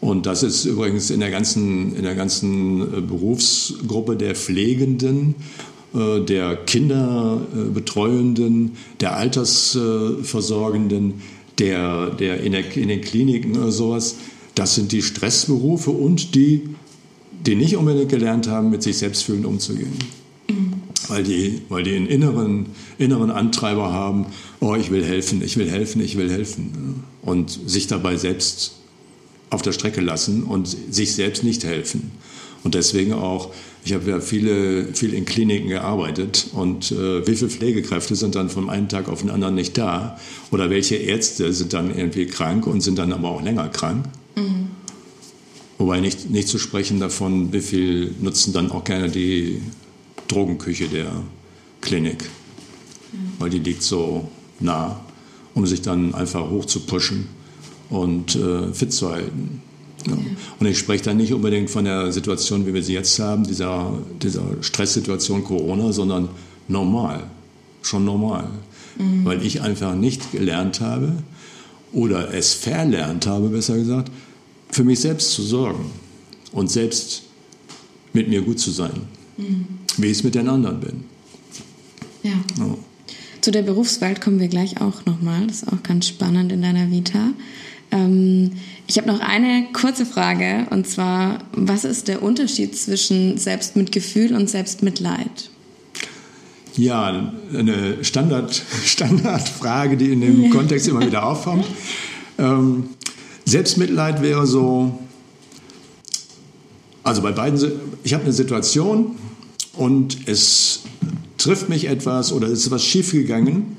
Und das ist übrigens in der ganzen, in der ganzen äh, Berufsgruppe der Pflegenden, äh, der Kinderbetreuenden, der Altersversorgenden, der, der in, der in den Kliniken oder sowas. Das sind die Stressberufe und die, die nicht unbedingt gelernt haben, mit sich selbst fühlend umzugehen. Weil die, weil die einen inneren, inneren Antreiber haben, oh, ich will helfen, ich will helfen, ich will helfen. Und sich dabei selbst auf der Strecke lassen und sich selbst nicht helfen. Und deswegen auch, ich habe ja viele, viel in Kliniken gearbeitet und äh, wie viele Pflegekräfte sind dann von einem Tag auf den anderen nicht da? Oder welche Ärzte sind dann irgendwie krank und sind dann aber auch länger krank? Mhm. Wobei nicht, nicht zu sprechen davon, wie viel nutzen dann auch gerne die Drogenküche der Klinik, mhm. weil die liegt so nah, um sich dann einfach hoch zu pushen und äh, fit zu halten. Ja. Und ich spreche da nicht unbedingt von der Situation, wie wir sie jetzt haben, dieser, dieser Stresssituation Corona, sondern normal, schon normal. Mhm. Weil ich einfach nicht gelernt habe oder es verlernt habe, besser gesagt, für mich selbst zu sorgen und selbst mit mir gut zu sein, mhm. wie ich es mit den anderen bin. Ja. ja. Zu der Berufswelt kommen wir gleich auch nochmal. Das ist auch ganz spannend in deiner Vita. Ähm, ich habe noch eine kurze Frage und zwar, was ist der Unterschied zwischen Selbstmitgefühl und Selbstmitleid? Ja, eine Standard, Standardfrage, die in dem. Kontext immer wieder aufkommt. Ähm, Selbstmitleid wäre so, also bei beiden, ich habe eine Situation und es trifft mich etwas oder es ist was schiefgegangen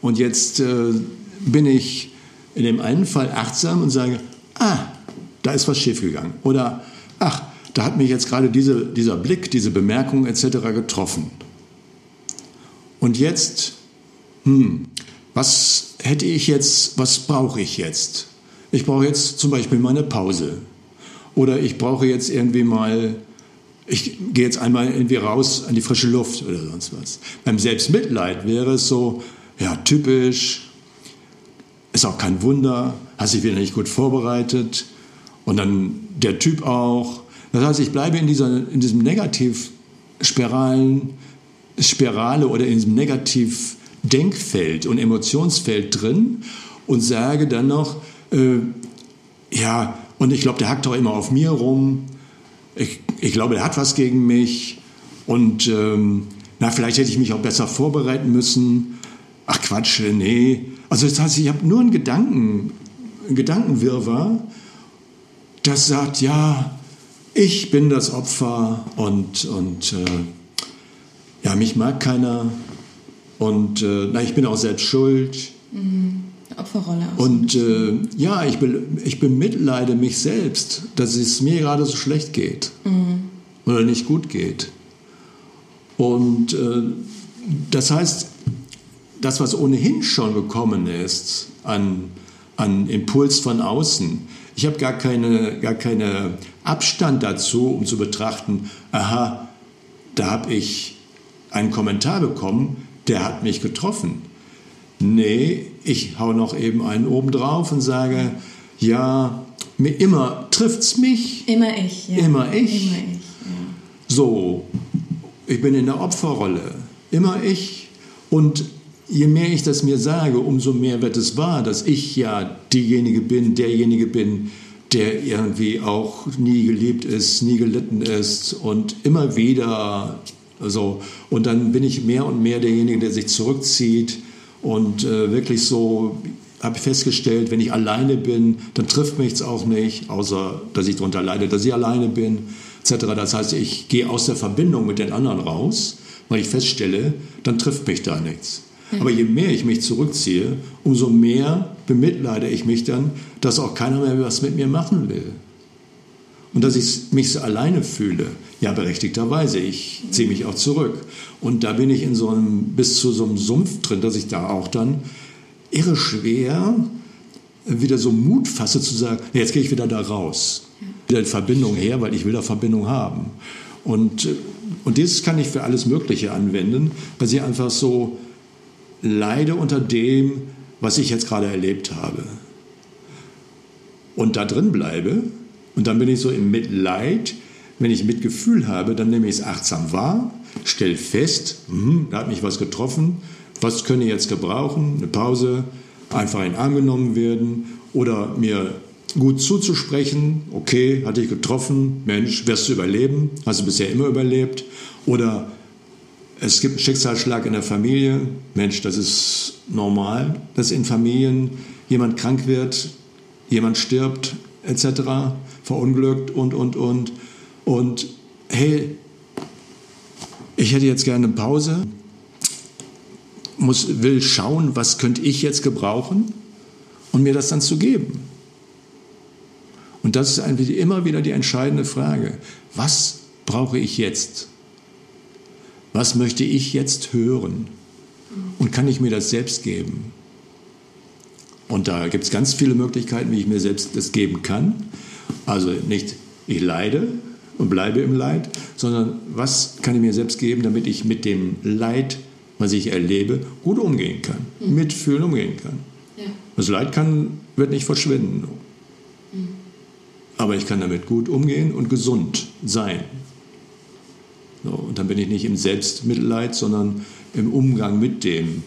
und jetzt äh, bin ich in dem einen Fall achtsam und sage, ah, da ist was schiefgegangen. Oder, ach, da hat mich jetzt gerade diese, dieser Blick, diese Bemerkung etc. getroffen. Und jetzt, hm, was hätte ich jetzt, was brauche ich jetzt? Ich brauche jetzt zum Beispiel mal eine Pause. Oder ich brauche jetzt irgendwie mal, ich gehe jetzt einmal irgendwie raus an die frische Luft oder sonst was. Beim Selbstmitleid wäre es so, ja, typisch, ist auch kein Wunder, hast dich wieder nicht gut vorbereitet und dann der Typ auch. Das heißt, ich bleibe in, dieser, in diesem Negativspiralen, Spirale oder in diesem Negativ-Denkfeld und Emotionsfeld drin und sage dann noch, äh, ja, und ich glaube, der hackt doch immer auf mir rum. Ich, ich glaube, der hat was gegen mich. Und ähm, na, vielleicht hätte ich mich auch besser vorbereiten müssen. Ach Quatsch, nee. Also das heißt, ich habe nur einen Gedanken, einen Gedankenwirrwarr, das sagt, ja, ich bin das Opfer und, und äh, ja, mich mag keiner und äh, na, ich bin auch selbst schuld. Mhm. Opferrolle. Und äh, ja, ich, be ich bemitleide mich selbst, dass es mir gerade so schlecht geht mhm. oder nicht gut geht. Und äh, das heißt, das, was ohnehin schon gekommen ist an, an Impuls von außen, ich habe gar keine, gar keine Abstand dazu, um zu betrachten, aha, da habe ich einen Kommentar bekommen, der hat mich getroffen. Nee, ich hau noch eben einen oben drauf und sage, ja, mir immer trifft's mich. Immer ich, ja. Immer ich. Immer ich ja. So, ich bin in der Opferrolle. Immer ich. Und je mehr ich das mir sage, umso mehr wird es wahr, dass ich ja diejenige bin, derjenige bin, der irgendwie auch nie geliebt ist, nie gelitten ist und immer wieder so. Und dann bin ich mehr und mehr derjenige, der sich zurückzieht und äh, wirklich so habe ich festgestellt, wenn ich alleine bin, dann trifft mich es auch nicht, außer dass ich darunter leide, dass ich alleine bin, etc. Das heißt, ich gehe aus der Verbindung mit den anderen raus, weil ich feststelle, dann trifft mich da nichts. Aber je mehr ich mich zurückziehe, umso mehr bemitleide ich mich dann, dass auch keiner mehr was mit mir machen will. Und dass ich mich so alleine fühle. Ja, berechtigterweise. Ich ziehe mich auch zurück. Und da bin ich in so einem, bis zu so einem Sumpf drin, dass ich da auch dann irre schwer wieder so Mut fasse zu sagen, jetzt gehe ich wieder da raus. Wieder Verbindung her, weil ich will da Verbindung haben. Und, und dieses kann ich für alles Mögliche anwenden, weil sie einfach so leide unter dem, was ich jetzt gerade erlebt habe. Und da drin bleibe, und dann bin ich so im Mitleid, wenn ich Mitgefühl habe, dann nehme ich es achtsam wahr, stelle fest, hm, da hat mich was getroffen, was könnte ich jetzt gebrauchen? Eine Pause, einfach in den Arm genommen werden oder mir gut zuzusprechen, okay, hatte ich getroffen, Mensch, wirst du überleben, hast du bisher immer überlebt oder es gibt einen Schicksalsschlag in der Familie. Mensch, das ist normal, dass in Familien jemand krank wird, jemand stirbt, etc., verunglückt und, und, und. Und hey, ich hätte jetzt gerne eine Pause, muss, will schauen, was könnte ich jetzt gebrauchen und mir das dann zu geben. Und das ist immer wieder die entscheidende Frage. Was brauche ich jetzt? Was möchte ich jetzt hören? Und kann ich mir das selbst geben? Und da gibt es ganz viele Möglichkeiten, wie ich mir selbst das geben kann. Also nicht, ich leide und bleibe im Leid, sondern was kann ich mir selbst geben, damit ich mit dem Leid, was ich erlebe, gut umgehen kann, mhm. mitfühlen umgehen kann. Ja. Das Leid kann, wird nicht verschwinden. Mhm. Aber ich kann damit gut umgehen und gesund sein. Und dann bin ich nicht im Selbstmitleid, sondern im Umgang mit dem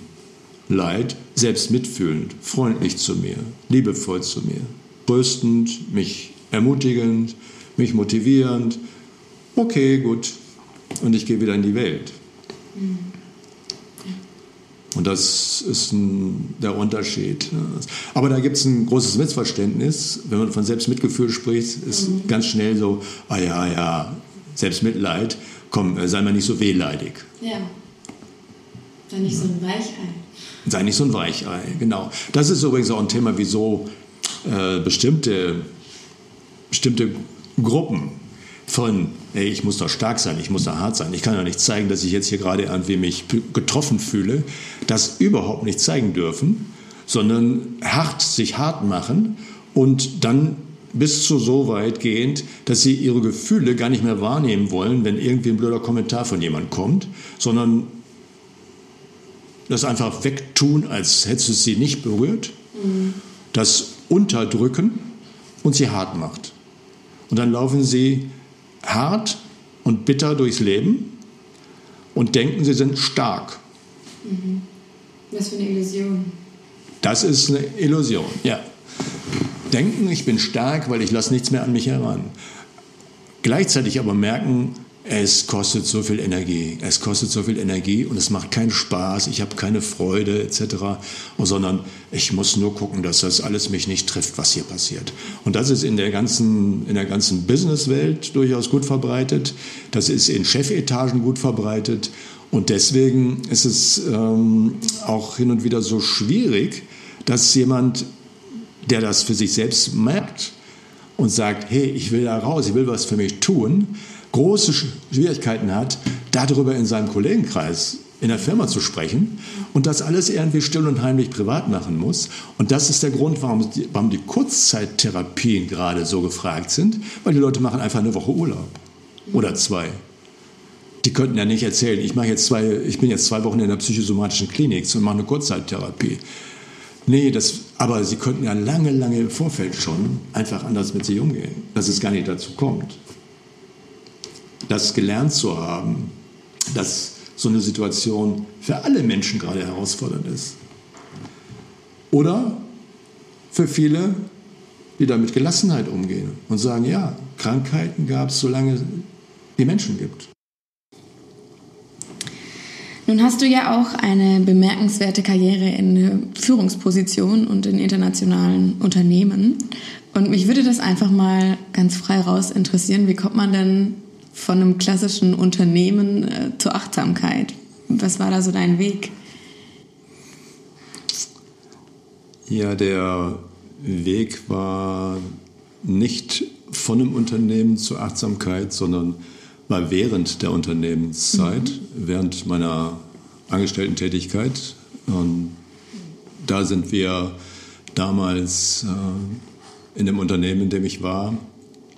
Leid selbst mitfühlend, freundlich zu mir, liebevoll zu mir, tröstend, mich ermutigend, mich motivierend. Okay, gut. Und ich gehe wieder in die Welt. Und das ist ein, der Unterschied. Aber da gibt es ein großes Missverständnis. Wenn man von Selbstmitgefühl spricht, ist mhm. ganz schnell so, ah ja, ja, Selbstmitleid komm, äh, sei mal nicht so wehleidig. Ja. Sei nicht so ein Weichei. Sei nicht so ein Weichei, genau. Das ist übrigens auch ein Thema, wieso äh, bestimmte, bestimmte Gruppen von, ey, ich muss doch stark sein, ich muss doch hart sein, ich kann ja nicht zeigen, dass ich jetzt hier gerade irgendwie mich getroffen fühle, das überhaupt nicht zeigen dürfen, sondern hart, sich hart machen und dann bis zu so weit gehend, dass sie ihre Gefühle gar nicht mehr wahrnehmen wollen, wenn irgendwie ein blöder Kommentar von jemand kommt, sondern das einfach wegtun, als hättest du sie nicht berührt, mhm. das unterdrücken und sie hart macht. Und dann laufen sie hart und bitter durchs Leben und denken, sie sind stark. Mhm. Was für eine Illusion. Das ist eine Illusion, ja denken, ich bin stark, weil ich lasse nichts mehr an mich heran. Gleichzeitig aber merken, es kostet so viel Energie, es kostet so viel Energie und es macht keinen Spaß, ich habe keine Freude etc., sondern ich muss nur gucken, dass das alles mich nicht trifft, was hier passiert. Und das ist in der ganzen, in der ganzen Businesswelt durchaus gut verbreitet, das ist in Chefetagen gut verbreitet und deswegen ist es ähm, auch hin und wieder so schwierig, dass jemand der das für sich selbst merkt und sagt, hey, ich will da raus, ich will was für mich tun, große Schwierigkeiten hat, darüber in seinem Kollegenkreis in der Firma zu sprechen und das alles irgendwie still und heimlich privat machen muss. Und das ist der Grund, warum die, warum die Kurzzeittherapien gerade so gefragt sind, weil die Leute machen einfach eine Woche Urlaub oder zwei. Die könnten ja nicht erzählen, ich, mache jetzt zwei, ich bin jetzt zwei Wochen in der psychosomatischen Klinik und mache eine Kurzzeittherapie. Nee, das, aber sie könnten ja lange, lange im Vorfeld schon einfach anders mit sich umgehen, dass es gar nicht dazu kommt. Das gelernt zu haben, das so eine Situation für alle Menschen gerade herausfordernd ist. Oder für viele, die da mit Gelassenheit umgehen und sagen, ja, Krankheiten gab es, solange die Menschen gibt. Nun hast du ja auch eine bemerkenswerte Karriere in Führungspositionen und in internationalen Unternehmen. Und mich würde das einfach mal ganz frei raus interessieren. Wie kommt man denn von einem klassischen Unternehmen äh, zur Achtsamkeit? Was war da so dein Weg? Ja, der Weg war nicht von einem Unternehmen zur Achtsamkeit, sondern mal während der Unternehmenszeit, mhm. während meiner Angestellten-Tätigkeit. Und da sind wir damals äh, in dem Unternehmen, in dem ich war,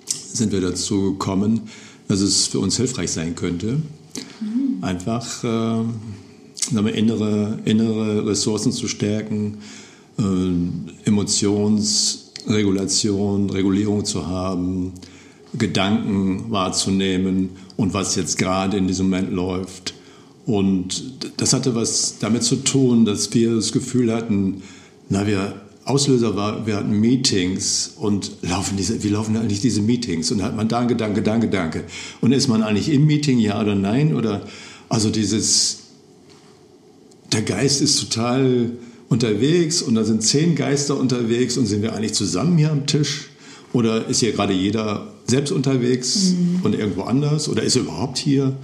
sind wir dazu gekommen, dass es für uns hilfreich sein könnte, mhm. einfach äh, innere, innere Ressourcen zu stärken, äh, Emotionsregulation, Regulierung zu haben, Gedanken wahrzunehmen und was jetzt gerade in diesem Moment läuft. Und das hatte was damit zu tun, dass wir das Gefühl hatten, na, wir Auslöser war, wir hatten Meetings und laufen diese, wie laufen eigentlich diese Meetings? Und hat man da einen Gedanke, da einen Gedanke. Und ist man eigentlich im Meeting, ja oder nein? Oder also dieses, der Geist ist total unterwegs und da sind zehn Geister unterwegs und sind wir eigentlich zusammen hier am Tisch? Oder ist hier gerade jeder selbst unterwegs mhm. und irgendwo anders? Oder ist er überhaupt hier?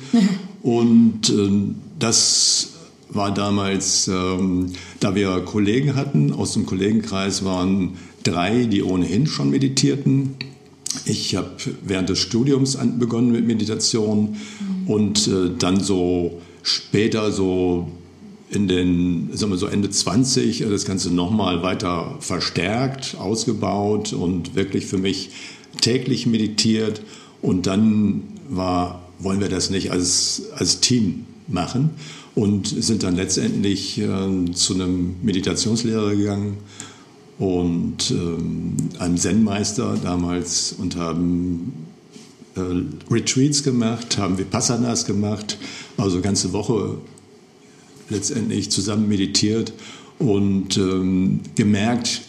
und äh, das war damals, ähm, da wir Kollegen hatten, aus dem Kollegenkreis waren drei, die ohnehin schon meditierten. Ich habe während des Studiums begonnen mit Meditation mhm. und äh, dann so später so in den, sagen wir so Ende 20 äh, das Ganze nochmal weiter verstärkt, ausgebaut und wirklich für mich täglich meditiert. Und dann war, wollen wir das nicht als, als Team machen und sind dann letztendlich äh, zu einem Meditationslehrer gegangen und äh, einem Zen-Meister damals und haben äh, Retreats gemacht, haben Vipassanas gemacht, also ganze Woche letztendlich zusammen meditiert und ähm, gemerkt,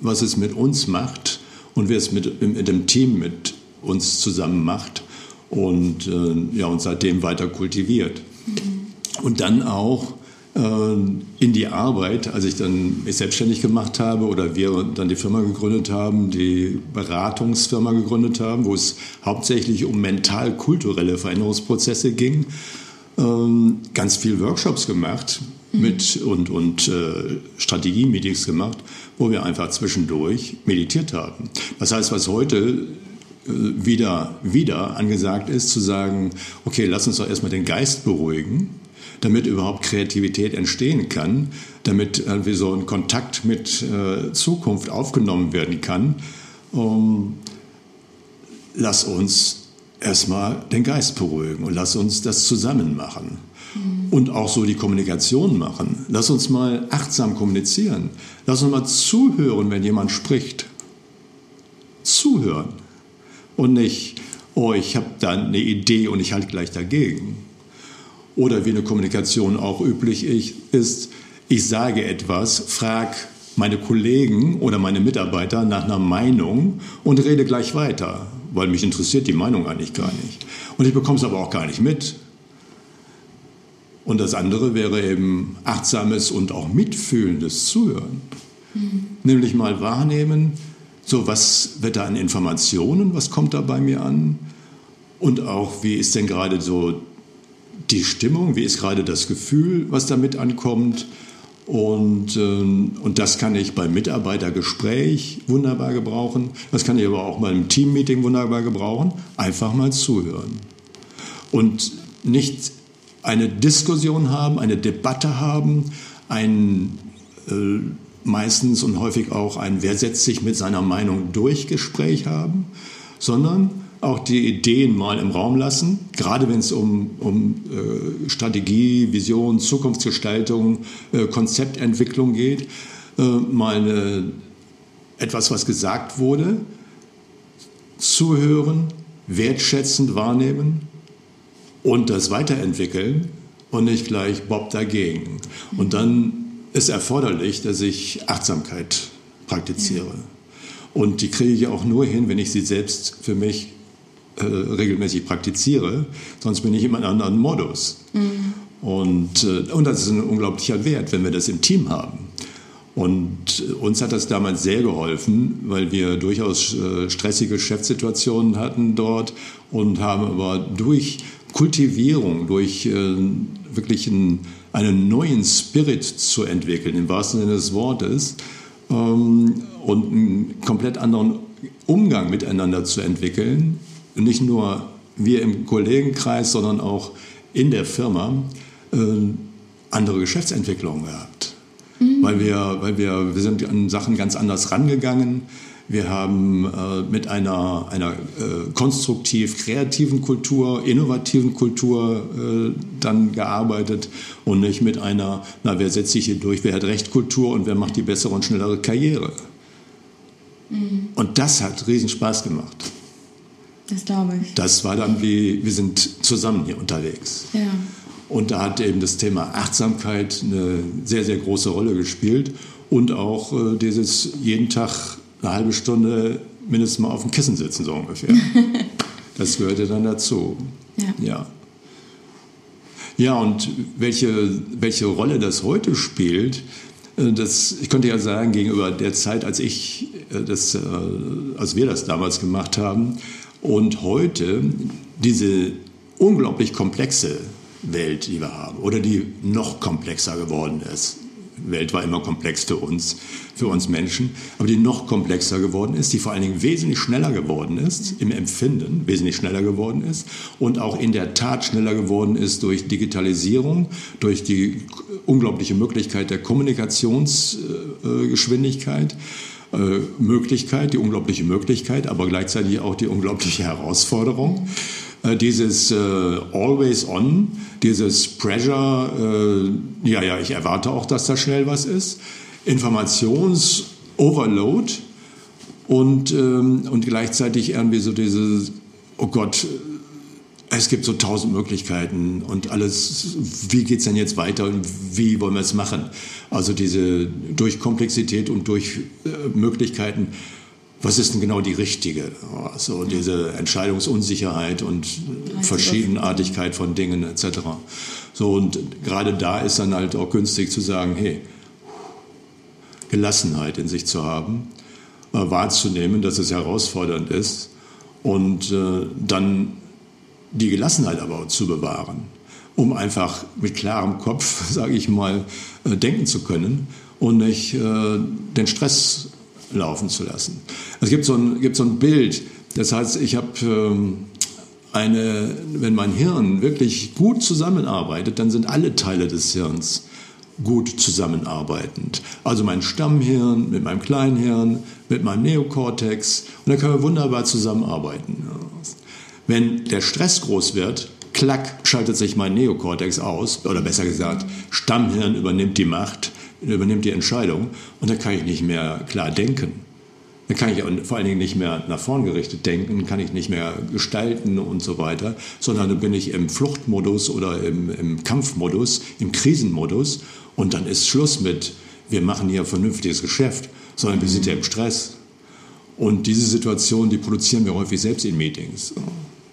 was es mit uns macht und wie es mit, mit dem Team mit uns zusammen macht und, äh, ja, und seitdem weiter kultiviert. Mhm. Und dann auch äh, in die Arbeit, als ich dann mich selbstständig gemacht habe oder wir dann die Firma gegründet haben, die Beratungsfirma gegründet haben, wo es hauptsächlich um mental-kulturelle Veränderungsprozesse ging, ähm, ganz viel Workshops gemacht. Mit und, und äh, Strategie-Meetings gemacht, wo wir einfach zwischendurch meditiert haben. Das heißt, was heute äh, wieder, wieder angesagt ist, zu sagen, okay, lass uns doch erstmal den Geist beruhigen, damit überhaupt Kreativität entstehen kann, damit irgendwie so ein Kontakt mit äh, Zukunft aufgenommen werden kann. Um, lass uns erstmal den Geist beruhigen und lass uns das zusammen machen. Mhm. Und auch so die Kommunikation machen. Lass uns mal achtsam kommunizieren. Lass uns mal zuhören, wenn jemand spricht. Zuhören. Und nicht, oh, ich habe da eine Idee und ich halte gleich dagegen. Oder wie eine Kommunikation auch üblich ist, ich sage etwas, frag meine Kollegen oder meine Mitarbeiter nach einer Meinung und rede gleich weiter weil mich interessiert die Meinung eigentlich gar nicht. Und ich bekomme es aber auch gar nicht mit. Und das andere wäre eben achtsames und auch mitfühlendes Zuhören. Mhm. Nämlich mal wahrnehmen, so was wird da an Informationen, was kommt da bei mir an? Und auch, wie ist denn gerade so die Stimmung, wie ist gerade das Gefühl, was damit ankommt? Und, ähm, und das kann ich beim Mitarbeitergespräch wunderbar gebrauchen. Das kann ich aber auch beim Teammeeting wunderbar gebrauchen. Einfach mal zuhören. Und nicht eine Diskussion haben, eine Debatte haben, ein äh, meistens und häufig auch ein Wer setzt sich mit seiner Meinung durch Gespräch haben, sondern auch die Ideen mal im Raum lassen, gerade wenn es um, um äh, Strategie, Vision, Zukunftsgestaltung, äh, Konzeptentwicklung geht, äh, mal eine, etwas, was gesagt wurde, zuhören, wertschätzend wahrnehmen und das weiterentwickeln und nicht gleich Bob dagegen. Und dann ist erforderlich, dass ich Achtsamkeit praktiziere. Und die kriege ich auch nur hin, wenn ich sie selbst für mich äh, regelmäßig praktiziere, sonst bin ich in einem anderen Modus. Mhm. Und, äh, und das ist ein unglaublicher Wert, wenn wir das im Team haben. Und uns hat das damals sehr geholfen, weil wir durchaus äh, stressige Geschäftssituationen hatten dort und haben aber durch Kultivierung, durch äh, wirklich einen, einen neuen Spirit zu entwickeln, im wahrsten Sinne des Wortes, ähm, und einen komplett anderen Umgang miteinander zu entwickeln. Nicht nur wir im Kollegenkreis, sondern auch in der Firma äh, andere Geschäftsentwicklungen gehabt. Mhm. Weil, wir, weil wir, wir sind an Sachen ganz anders rangegangen. Wir haben äh, mit einer, einer äh, konstruktiv-kreativen Kultur, innovativen Kultur äh, dann gearbeitet und nicht mit einer, na, wer setzt sich hier durch, wer hat Recht Kultur und wer macht die bessere und schnellere Karriere. Mhm. Und das hat riesen Spaß gemacht. Das glaube ich. Das war dann wie, wir sind zusammen hier unterwegs. Ja. Und da hat eben das Thema Achtsamkeit eine sehr, sehr große Rolle gespielt. Und auch äh, dieses jeden Tag eine halbe Stunde mindestens mal auf dem Kissen sitzen, so ungefähr. das gehörte dann dazu. Ja. ja. Ja, und welche, welche Rolle das heute spielt, äh, das, ich könnte ja sagen, gegenüber der Zeit, als, ich äh, das, äh, als wir das damals gemacht haben, und heute diese unglaublich komplexe Welt, die wir haben, oder die noch komplexer geworden ist. Welt war immer komplex für uns, für uns Menschen, aber die noch komplexer geworden ist, die vor allen Dingen wesentlich schneller geworden ist, im Empfinden wesentlich schneller geworden ist und auch in der Tat schneller geworden ist durch Digitalisierung, durch die unglaubliche Möglichkeit der Kommunikationsgeschwindigkeit. Äh, Möglichkeit, die unglaubliche Möglichkeit, aber gleichzeitig auch die unglaubliche Herausforderung. Äh, dieses äh, Always On, dieses Pressure, äh, ja, ja, ich erwarte auch, dass da schnell was ist, Informations-Overload und, ähm, und gleichzeitig irgendwie so dieses, oh Gott, es gibt so tausend Möglichkeiten und alles, wie geht es denn jetzt weiter und wie wollen wir es machen? Also diese durch Komplexität und durch äh, Möglichkeiten was ist denn genau die richtige? So diese Entscheidungsunsicherheit und Verschiedenartigkeit von Dingen etc. So und gerade da ist dann halt auch günstig zu sagen, hey, Gelassenheit in sich zu haben, äh, wahrzunehmen, dass es herausfordernd ist und äh, dann die Gelassenheit aber auch zu bewahren, um einfach mit klarem Kopf, sage ich mal, äh, denken zu können und nicht den Stress laufen zu lassen. Es gibt so ein, gibt so ein Bild, das heißt, ich habe ähm, eine, wenn mein Hirn wirklich gut zusammenarbeitet, dann sind alle Teile des Hirns gut zusammenarbeitend. Also mein Stammhirn mit meinem Kleinhirn, mit meinem Neokortex und da können wir wunderbar zusammenarbeiten. Wenn der Stress groß wird, klack, schaltet sich mein Neokortex aus, oder besser gesagt, Stammhirn übernimmt die Macht übernimmt die Entscheidung und dann kann ich nicht mehr klar denken. Dann kann ich vor allen Dingen nicht mehr nach vorn gerichtet denken, kann ich nicht mehr gestalten und so weiter, sondern dann bin ich im Fluchtmodus oder im, im Kampfmodus, im Krisenmodus und dann ist Schluss mit, wir machen hier vernünftiges Geschäft, sondern wir sind ja im Stress. Und diese Situation, die produzieren wir häufig selbst in Meetings.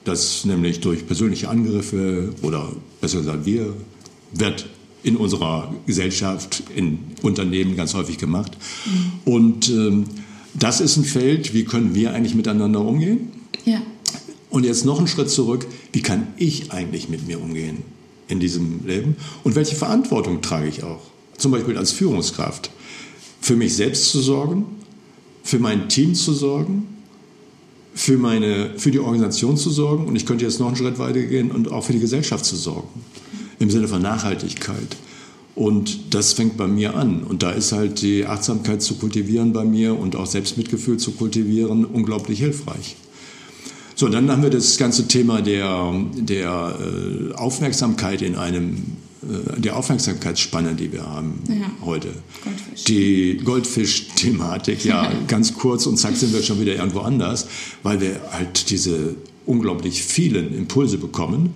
Das nämlich durch persönliche Angriffe oder besser gesagt wir, wird in unserer Gesellschaft, in Unternehmen ganz häufig gemacht. Und ähm, das ist ein Feld, wie können wir eigentlich miteinander umgehen? Ja. Und jetzt noch einen Schritt zurück, wie kann ich eigentlich mit mir umgehen in diesem Leben? Und welche Verantwortung trage ich auch? Zum Beispiel als Führungskraft. Für mich selbst zu sorgen, für mein Team zu sorgen, für, meine, für die Organisation zu sorgen und ich könnte jetzt noch einen Schritt weiter gehen und auch für die Gesellschaft zu sorgen im Sinne von Nachhaltigkeit. Und das fängt bei mir an. Und da ist halt die Achtsamkeit zu kultivieren bei mir und auch Selbstmitgefühl zu kultivieren unglaublich hilfreich. So, dann haben wir das ganze Thema der, der äh, Aufmerksamkeit in einem, äh, der Aufmerksamkeitsspanne, die wir haben ja. heute. Goldfisch. Die Goldfisch-Thematik, ja, ganz kurz und zack sind wir schon wieder irgendwo anders, weil wir halt diese unglaublich vielen Impulse bekommen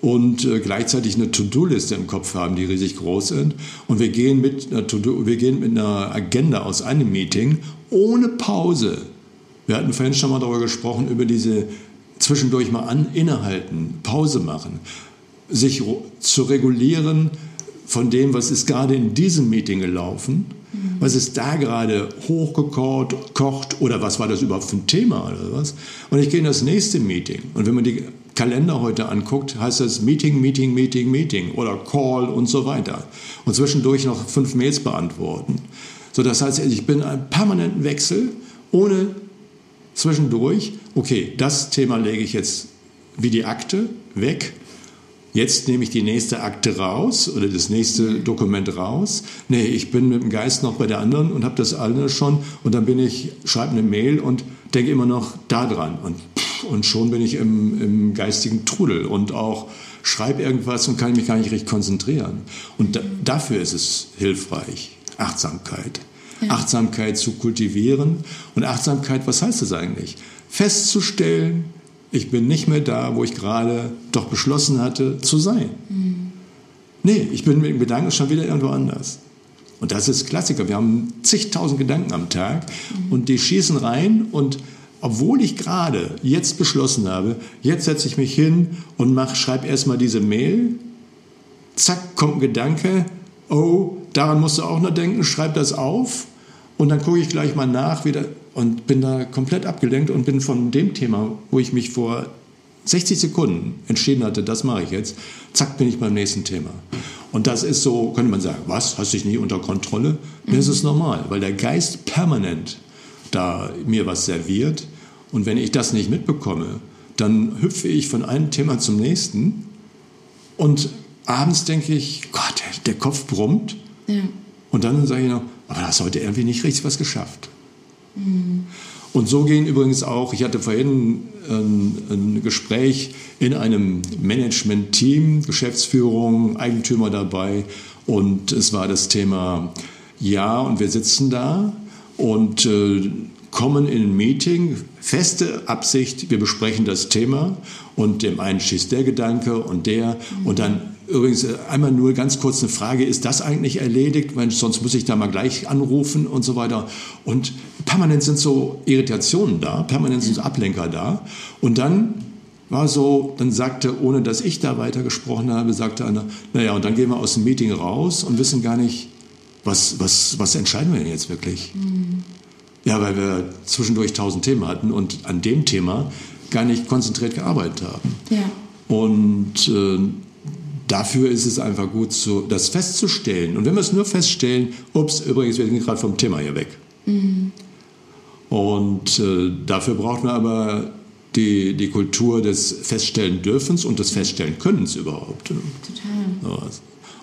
und äh, gleichzeitig eine To-Do-Liste im Kopf haben, die riesig groß sind. Und wir gehen, mit einer wir gehen mit einer Agenda aus einem Meeting ohne Pause. Wir hatten vorhin schon mal darüber gesprochen, über diese zwischendurch mal an, innehalten, Pause machen, sich zu regulieren von dem, was ist gerade in diesem Meeting gelaufen, mhm. was ist da gerade hochgekocht kocht, oder was war das überhaupt für ein Thema oder was. Und ich gehe in das nächste Meeting. Und wenn man die Kalender heute anguckt, heißt das Meeting, Meeting, Meeting, Meeting oder Call und so weiter. Und zwischendurch noch fünf Mails beantworten. So, das heißt, ich bin in einem permanenten Wechsel, ohne zwischendurch, okay, das Thema lege ich jetzt wie die Akte weg. Jetzt nehme ich die nächste Akte raus oder das nächste Dokument raus. Nee, ich bin mit dem Geist noch bei der anderen und habe das alle schon und dann bin ich, schreibe eine Mail und denke immer noch da dran und, und schon bin ich im, im geistigen Trudel und auch schreibe irgendwas und kann mich gar nicht richtig konzentrieren. Und da, dafür ist es hilfreich, Achtsamkeit. Ja. Achtsamkeit zu kultivieren. Und Achtsamkeit, was heißt das eigentlich? Festzustellen, ich bin nicht mehr da, wo ich gerade doch beschlossen hatte zu sein. Mhm. Nee, ich bin mit dem Gedanken schon wieder irgendwo anders. Und das ist Klassiker. Wir haben zigtausend Gedanken am Tag mhm. und die schießen rein und obwohl ich gerade jetzt beschlossen habe, jetzt setze ich mich hin und mach, schreibe erstmal diese Mail, zack, kommt ein Gedanke, oh, daran musst du auch noch denken, schreib das auf und dann gucke ich gleich mal nach wieder und bin da komplett abgelenkt und bin von dem Thema, wo ich mich vor 60 Sekunden entschieden hatte, das mache ich jetzt, zack, bin ich beim nächsten Thema. Und das ist so, könnte man sagen, was, hast du dich nie unter Kontrolle? Mhm. Das ist normal, weil der Geist permanent da mir was serviert. Und wenn ich das nicht mitbekomme, dann hüpfe ich von einem Thema zum nächsten und abends denke ich, Gott, der Kopf brummt. Ja. Und dann sage ich noch, aber da hast heute irgendwie nicht richtig was geschafft. Mhm. Und so gehen übrigens auch, ich hatte vorhin ein, ein Gespräch in einem Management-Team, Geschäftsführung, Eigentümer dabei und es war das Thema, ja, und wir sitzen da und äh, kommen in ein Meeting, feste Absicht, wir besprechen das Thema und dem einen schießt der Gedanke und der und dann Übrigens, äh, einmal nur ganz kurz eine Frage, ist das eigentlich erledigt? Weil sonst muss ich da mal gleich anrufen und so weiter. Und permanent sind so Irritationen da, permanent sind so Ablenker da. Und dann war so, dann sagte, ohne dass ich da weiter gesprochen habe, sagte einer, naja, und dann gehen wir aus dem Meeting raus und wissen gar nicht, was, was, was entscheiden wir denn jetzt wirklich? Mhm. Ja, weil wir zwischendurch tausend Themen hatten und an dem Thema gar nicht konzentriert gearbeitet haben. Ja. Und äh, dafür ist es einfach gut, so, das festzustellen. Und wenn wir es nur feststellen, ups, übrigens, wir sind gerade vom Thema hier weg. Mhm. Und äh, dafür braucht man aber die, die Kultur des Feststellen dürfens und des Feststellen Könnens überhaupt. Total.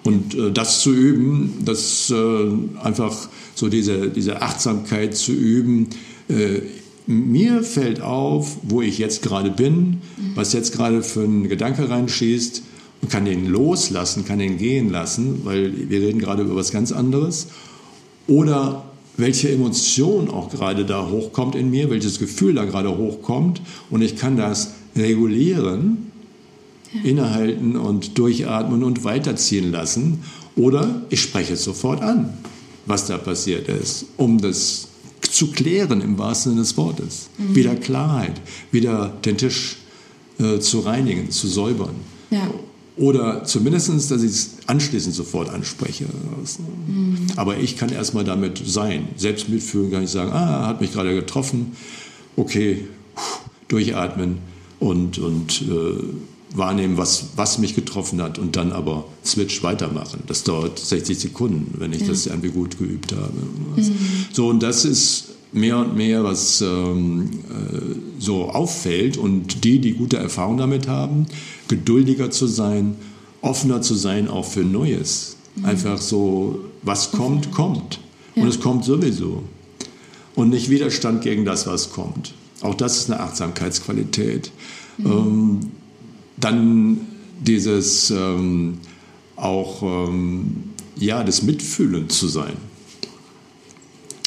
Und äh, das zu üben, das äh, einfach so diese, diese Achtsamkeit zu üben. Äh, mir fällt auf, wo ich jetzt gerade bin, was jetzt gerade für ein Gedanke reinschießt und kann den loslassen, kann den gehen lassen, weil wir reden gerade über was ganz anderes. Oder welche Emotion auch gerade da hochkommt in mir, welches Gefühl da gerade hochkommt und ich kann das regulieren. Innehalten und durchatmen und weiterziehen lassen. Oder ich spreche es sofort an, was da passiert ist, um das zu klären im wahrsten Sinne des Wortes. Mhm. Wieder Klarheit, wieder den Tisch äh, zu reinigen, zu säubern. Ja. Oder zumindest, dass ich es anschließend sofort anspreche. Mhm. Aber ich kann erstmal damit sein. Selbst mitfühlen kann ich sagen, ah, hat mich gerade getroffen. Okay, durchatmen und, und äh, wahrnehmen, was, was mich getroffen hat und dann aber Switch weitermachen. Das dauert 60 Sekunden, wenn ich ja. das irgendwie gut geübt habe. Mhm. So, und das ist mehr und mehr, was ähm, äh, so auffällt. Und die, die gute Erfahrung damit haben, geduldiger zu sein, offener zu sein, auch für Neues. Mhm. Einfach so, was kommt, kommt. Ja. Und es kommt sowieso. Und nicht Widerstand gegen das, was kommt. Auch das ist eine Achtsamkeitsqualität. Mhm. Ähm, dann dieses ähm, auch ähm, ja, das Mitfühlen zu sein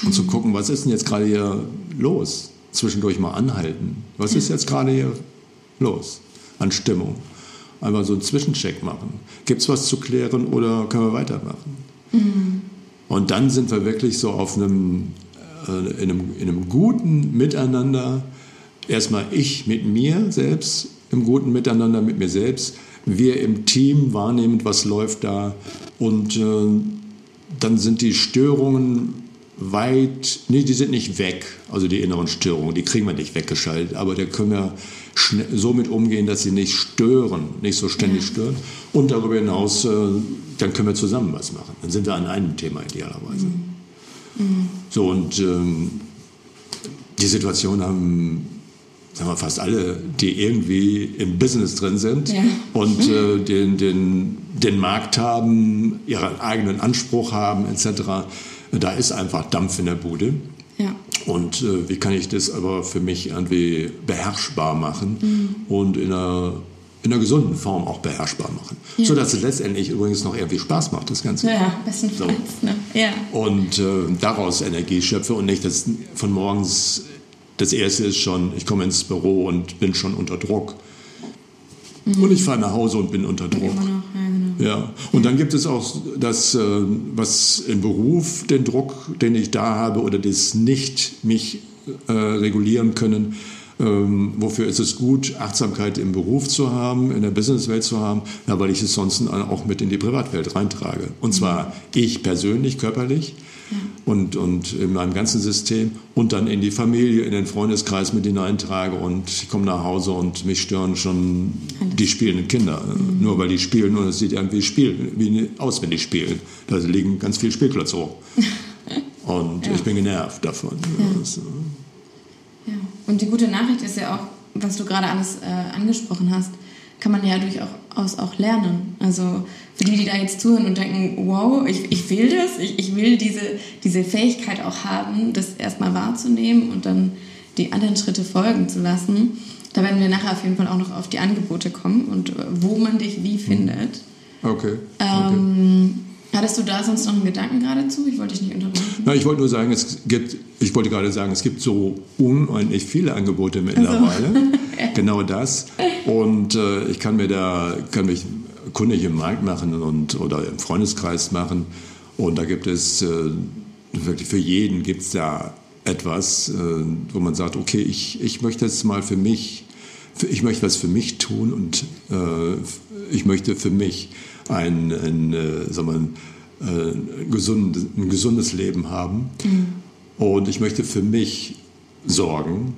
und zu gucken, was ist denn jetzt gerade hier los? Zwischendurch mal anhalten. Was ist jetzt gerade hier los an Stimmung? Einmal so einen Zwischencheck machen. Gibt es was zu klären oder können wir weitermachen? Mhm. Und dann sind wir wirklich so auf einem, äh, in, einem, in einem guten Miteinander. Erstmal ich mit mir selbst, im guten Miteinander mit mir selbst. Wir im Team wahrnehmend, was läuft da. Und äh, dann sind die Störungen weit, nee, die sind nicht weg, also die inneren Störungen, die kriegen wir nicht weggeschaltet, aber da können wir so mit umgehen, dass sie nicht stören, nicht so ständig stören. Und darüber hinaus, äh, dann können wir zusammen was machen. Dann sind wir an einem Thema idealerweise. Mhm. Mhm. So, und ähm, die Situation haben sagen wir, fast alle, die irgendwie im Business drin sind ja. und äh, den, den, den Markt haben, ihren eigenen Anspruch haben, etc da ist einfach Dampf in der Bude. Ja. Und äh, wie kann ich das aber für mich irgendwie beherrschbar machen mhm. und in einer, in einer gesunden Form auch beherrschbar machen. Ja. Sodass es letztendlich übrigens noch irgendwie Spaß macht, das Ganze. Ja, bestenfalls. So. Ne? Ja. Und äh, daraus Energie schöpfe und nicht das von morgens, das erste ist schon, ich komme ins Büro und bin schon unter Druck. Mhm. Und ich fahre nach Hause und bin unter Druck. Ja, genau. ja. Und dann gibt es auch das, äh, was im Beruf, den Druck, den ich da habe oder das nicht mich äh, regulieren können. Ähm, wofür ist es gut, Achtsamkeit im Beruf zu haben, in der Businesswelt zu haben? Ja, weil ich es sonst auch mit in die Privatwelt reintrage. Und zwar mhm. ich persönlich, körperlich, und, und in meinem ganzen System und dann in die Familie, in den Freundeskreis mit hineintrage und ich komme nach Hause und mich stören schon die spielenden Kinder. Mhm. Nur weil die spielen und es sieht irgendwie spielen, wie auswendig spielen. Da liegen ganz viele Spielklötze hoch. und ja. ich bin genervt davon. Ja. Also. ja. Und die gute Nachricht ist ja auch, was du gerade alles äh, angesprochen hast, kann man ja durchaus auch lernen. Also für die, die da jetzt zuhören und denken, wow, ich, ich will das, ich, ich will diese, diese Fähigkeit auch haben, das erstmal wahrzunehmen und dann die anderen Schritte folgen zu lassen. Da werden wir nachher auf jeden Fall auch noch auf die Angebote kommen und wo man dich wie findet. Okay. Ähm, Hattest du da sonst noch einen Gedanken geradezu? Ich wollte dich nicht unterbrechen. Na, ich wollte nur sagen, es gibt, ich wollte gerade sagen, es gibt so unendlich viele Angebote mittlerweile. Also. genau das. Und äh, ich kann mir da, kann mich kundig im Markt machen und, oder im Freundeskreis machen. Und da gibt es äh, wirklich für jeden gibt es da etwas, äh, wo man sagt, okay, ich, ich möchte es mal für mich, ich möchte was für mich tun und äh, ich möchte für mich ein, ein, äh, sagen wir, äh, ein, gesund, ein gesundes Leben haben. Mhm. Und ich möchte für mich sorgen,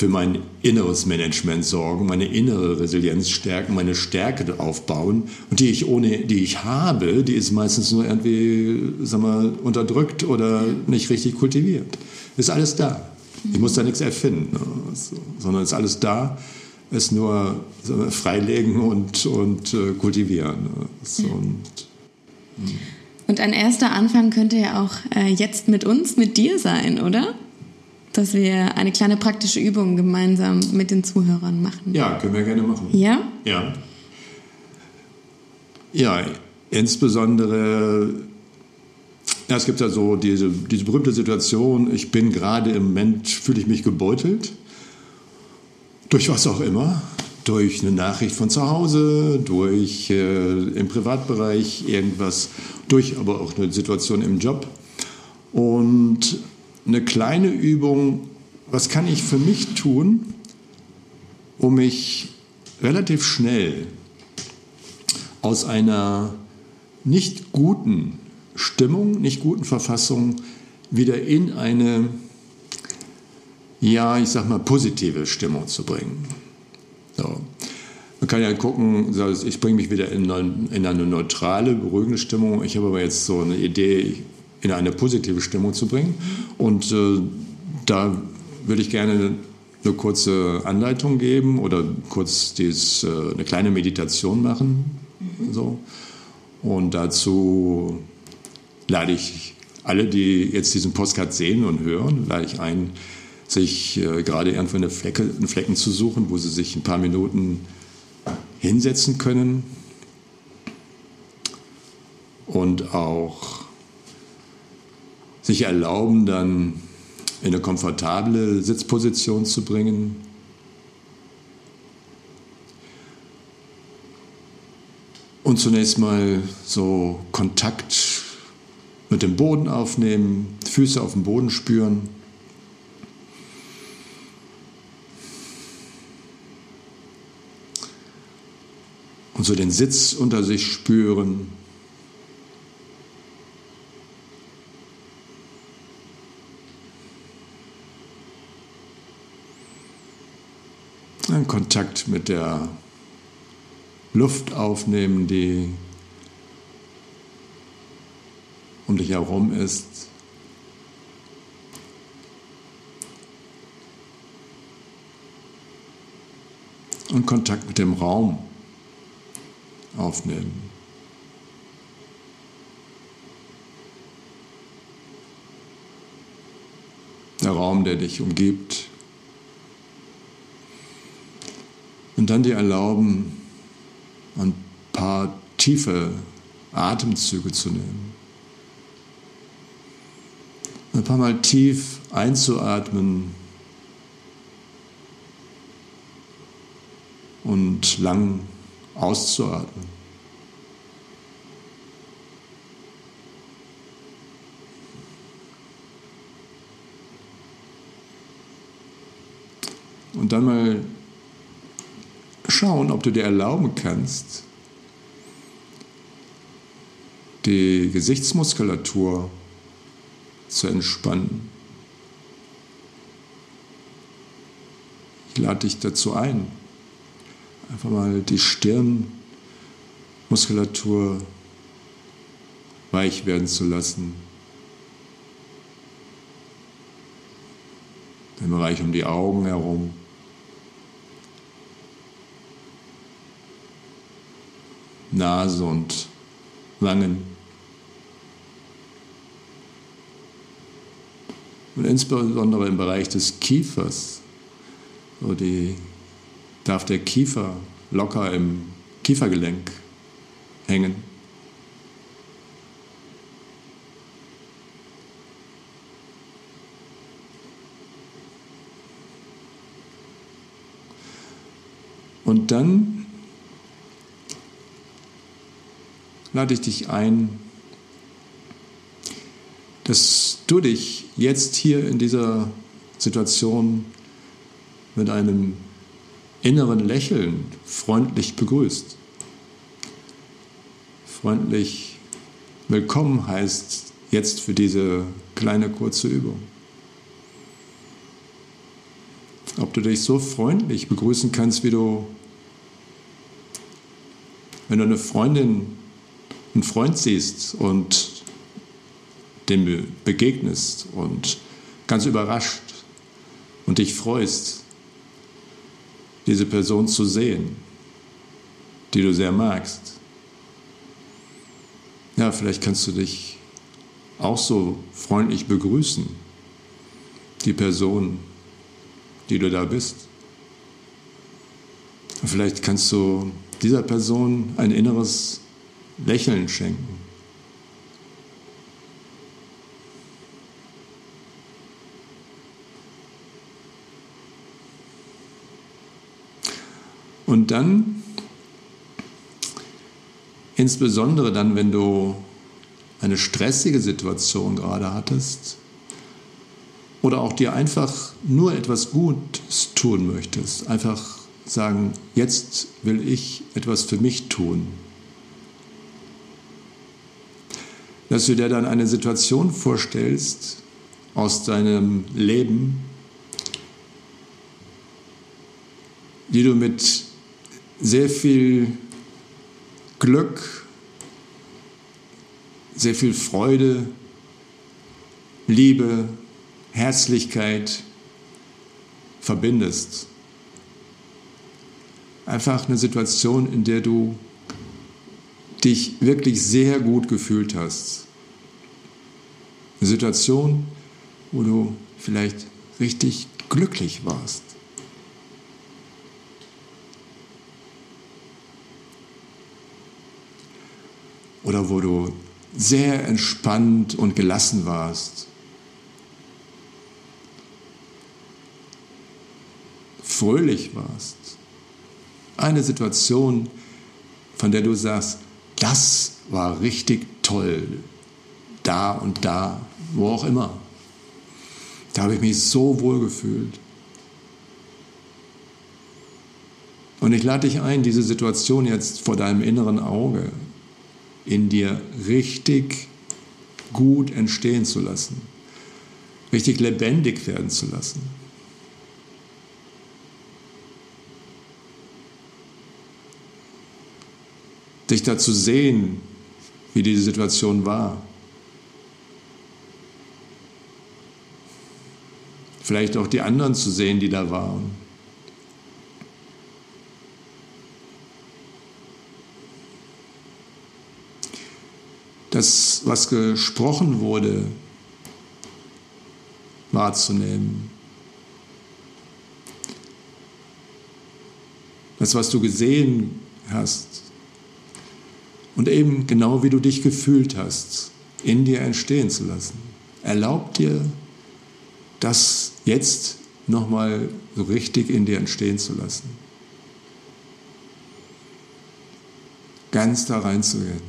für mein inneres Management sorgen, meine innere Resilienz stärken, meine Stärke aufbauen. Und die ich ohne, die ich habe, die ist meistens nur irgendwie, sag mal, unterdrückt oder nicht richtig kultiviert. Ist alles da. Ich muss da nichts erfinden, ne? sondern ist alles da es nur wir, freilegen und, und äh, kultivieren. So, und, hm. und, ein erster Anfang könnte ja auch äh, jetzt mit uns, mit dir sein, oder? Dass wir eine kleine praktische Übung gemeinsam mit den Zuhörern machen. Ja, können wir gerne machen. Ja? Ja. Ja, insbesondere ja, es gibt ja so diese, diese berühmte Situation, ich bin gerade im Moment, fühle ich mich gebeutelt durch was auch immer. Durch eine Nachricht von zu Hause, durch äh, im Privatbereich irgendwas, durch aber auch eine Situation im Job. Und eine kleine Übung, was kann ich für mich tun, um mich relativ schnell aus einer nicht guten Stimmung, nicht guten Verfassung wieder in eine ja, ich sag mal, positive Stimmung zu bringen. So. Man kann ja gucken, ich bringe mich wieder in eine neutrale, beruhigende Stimmung. Ich habe aber jetzt so eine Idee, in eine positive Stimmung zu bringen. Und äh, da würde ich gerne eine kurze Anleitung geben oder kurz dies, äh, eine kleine Meditation machen. Mhm. So. Und dazu lade ich alle, die jetzt diesen Postcard sehen und hören, lade ich ein, sich äh, gerade irgendwo eine Flecke, einen Flecken zu suchen, wo sie sich ein paar Minuten hinsetzen können und auch sich erlauben, dann in eine komfortable Sitzposition zu bringen. Und zunächst mal so Kontakt mit dem Boden aufnehmen, Füße auf dem Boden spüren. Und so den Sitz unter sich spüren. Einen Kontakt mit der Luft aufnehmen, die um dich herum ist. Und Kontakt mit dem Raum aufnehmen. Der Raum, der dich umgibt. Und dann dir erlauben, ein paar tiefe Atemzüge zu nehmen. Ein paar Mal tief einzuatmen und lang auszuatmen. Und dann mal schauen, ob du dir erlauben kannst, die Gesichtsmuskulatur zu entspannen. Ich lade dich dazu ein, einfach mal die Stirnmuskulatur weich werden zu lassen. Den Bereich um die Augen herum. Nase und Wangen. Und insbesondere im Bereich des Kiefers, so die, darf der Kiefer locker im Kiefergelenk hängen. Und dann lade ich dich ein, dass du dich jetzt hier in dieser Situation mit einem inneren Lächeln freundlich begrüßt. Freundlich willkommen heißt jetzt für diese kleine kurze Übung. Ob du dich so freundlich begrüßen kannst, wie du, wenn du eine Freundin, einen Freund siehst und dem begegnest und ganz überrascht und dich freust, diese Person zu sehen, die du sehr magst. Ja, vielleicht kannst du dich auch so freundlich begrüßen, die Person, die du da bist. Vielleicht kannst du dieser Person ein inneres Lächeln schenken. Und dann, insbesondere dann, wenn du eine stressige Situation gerade hattest oder auch dir einfach nur etwas Gutes tun möchtest, einfach sagen, jetzt will ich etwas für mich tun. Dass du dir dann eine Situation vorstellst aus deinem Leben, die du mit sehr viel Glück, sehr viel Freude, Liebe, Herzlichkeit verbindest. Einfach eine Situation, in der du dich wirklich sehr gut gefühlt hast. Eine Situation, wo du vielleicht richtig glücklich warst. oder wo du sehr entspannt und gelassen warst. Fröhlich warst. Eine Situation, von der du sagst, das war richtig toll. Da und da, wo auch immer. Da habe ich mich so wohl gefühlt. Und ich lade dich ein, diese Situation jetzt vor deinem inneren Auge in dir richtig gut entstehen zu lassen, richtig lebendig werden zu lassen. Dich da zu sehen, wie diese Situation war. Vielleicht auch die anderen zu sehen, die da waren. das, was gesprochen wurde, wahrzunehmen. Das, was du gesehen hast. Und eben genau wie du dich gefühlt hast, in dir entstehen zu lassen. Erlaub dir, das jetzt nochmal so richtig in dir entstehen zu lassen. Ganz da reinzugehen.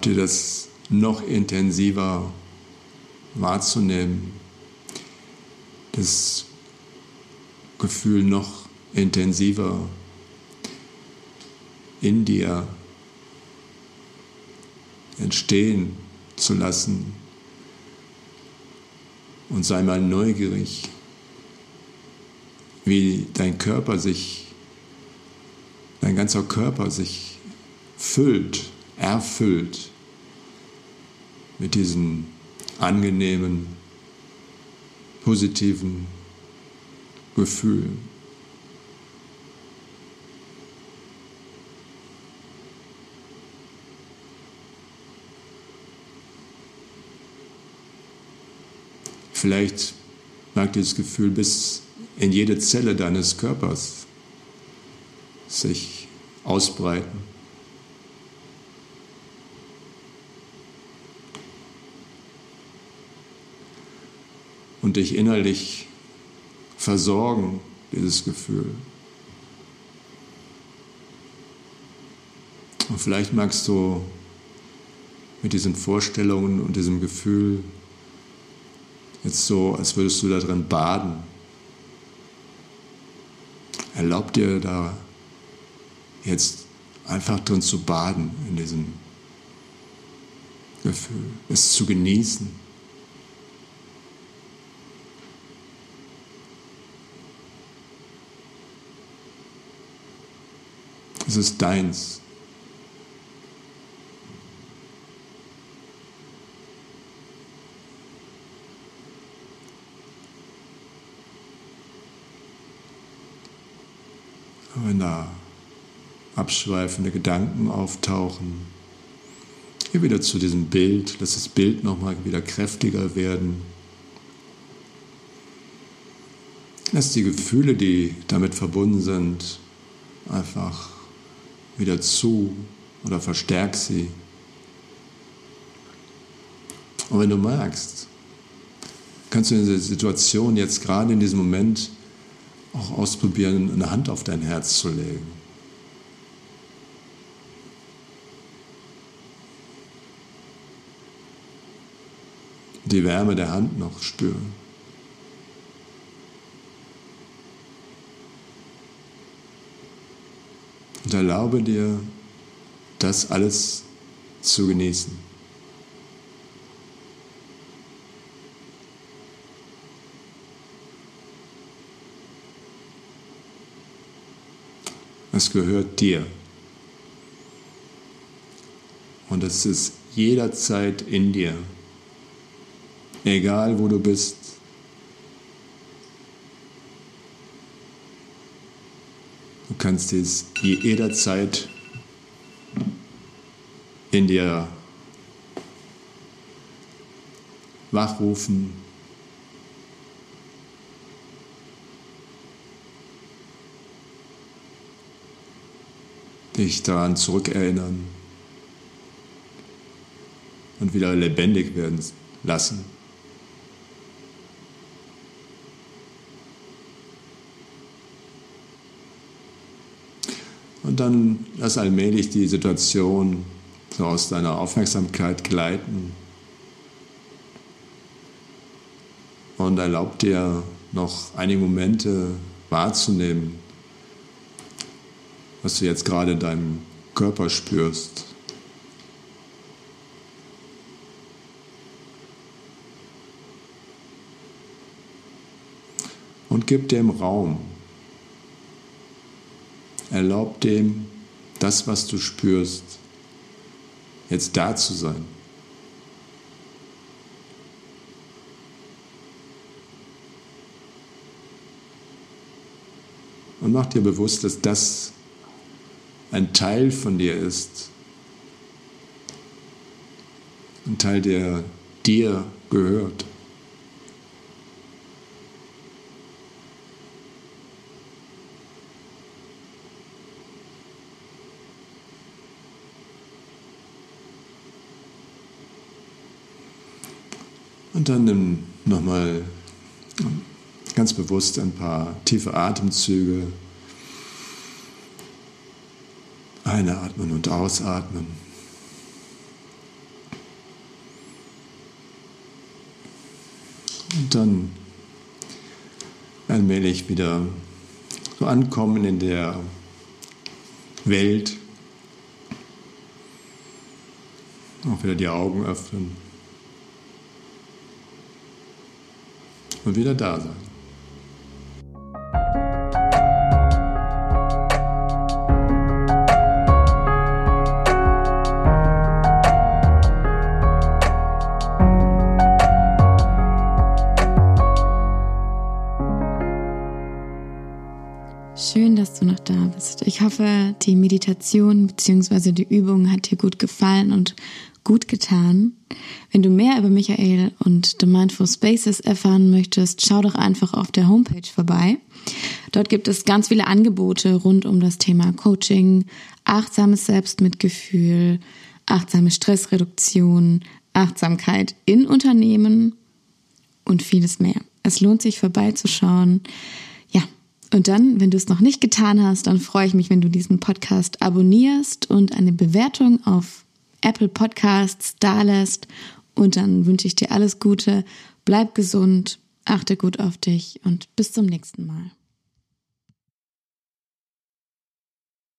Dir das noch intensiver wahrzunehmen, das Gefühl noch intensiver in dir entstehen zu lassen? Und sei mal neugierig, wie dein Körper sich, dein ganzer Körper sich füllt erfüllt mit diesen angenehmen, positiven Gefühlen. Vielleicht mag dieses Gefühl bis in jede Zelle deines Körpers sich ausbreiten. Und dich innerlich versorgen, dieses Gefühl. Und vielleicht magst du mit diesen Vorstellungen und diesem Gefühl jetzt so, als würdest du da drin baden. Erlaub dir da jetzt einfach drin zu baden, in diesem Gefühl, es zu genießen. Es ist deins. Wenn da abschweifende Gedanken auftauchen, hier wieder zu diesem Bild, lass das Bild nochmal wieder kräftiger werden. Lass die Gefühle, die damit verbunden sind, einfach wieder zu oder verstärk sie. Und wenn du magst, kannst du in dieser Situation jetzt gerade in diesem Moment auch ausprobieren, eine Hand auf dein Herz zu legen. Die Wärme der Hand noch spüren. Und erlaube dir, das alles zu genießen. Es gehört dir. Und es ist jederzeit in dir. Egal wo du bist, kannst es jederzeit in dir wachrufen. dich daran zurückerinnern und wieder lebendig werden lassen. Und dann lass allmählich die Situation so aus deiner Aufmerksamkeit gleiten. Und erlaub dir noch einige Momente wahrzunehmen, was du jetzt gerade in deinem Körper spürst. Und gib dem Raum. Erlaub dem, das, was du spürst, jetzt da zu sein. Und mach dir bewusst, dass das ein Teil von dir ist. Ein Teil, der dir gehört. Und dann nimm nochmal ganz bewusst ein paar tiefe Atemzüge. Einatmen und ausatmen. Und dann allmählich wieder so ankommen in der Welt. Auch wieder die Augen öffnen. Und wieder da sein. Schön, dass du noch da bist. Ich hoffe, die Meditation bzw. die Übung hat dir gut gefallen und gut getan. Wenn du mehr über Michael und The Mindful Spaces erfahren möchtest, schau doch einfach auf der Homepage vorbei. Dort gibt es ganz viele Angebote rund um das Thema Coaching, achtsames Selbstmitgefühl, achtsame Stressreduktion, Achtsamkeit in Unternehmen und vieles mehr. Es lohnt sich vorbeizuschauen. Ja, und dann, wenn du es noch nicht getan hast, dann freue ich mich, wenn du diesen Podcast abonnierst und eine Bewertung auf Apple Podcasts dalässt. Und dann wünsche ich dir alles Gute, bleib gesund, achte gut auf dich und bis zum nächsten Mal.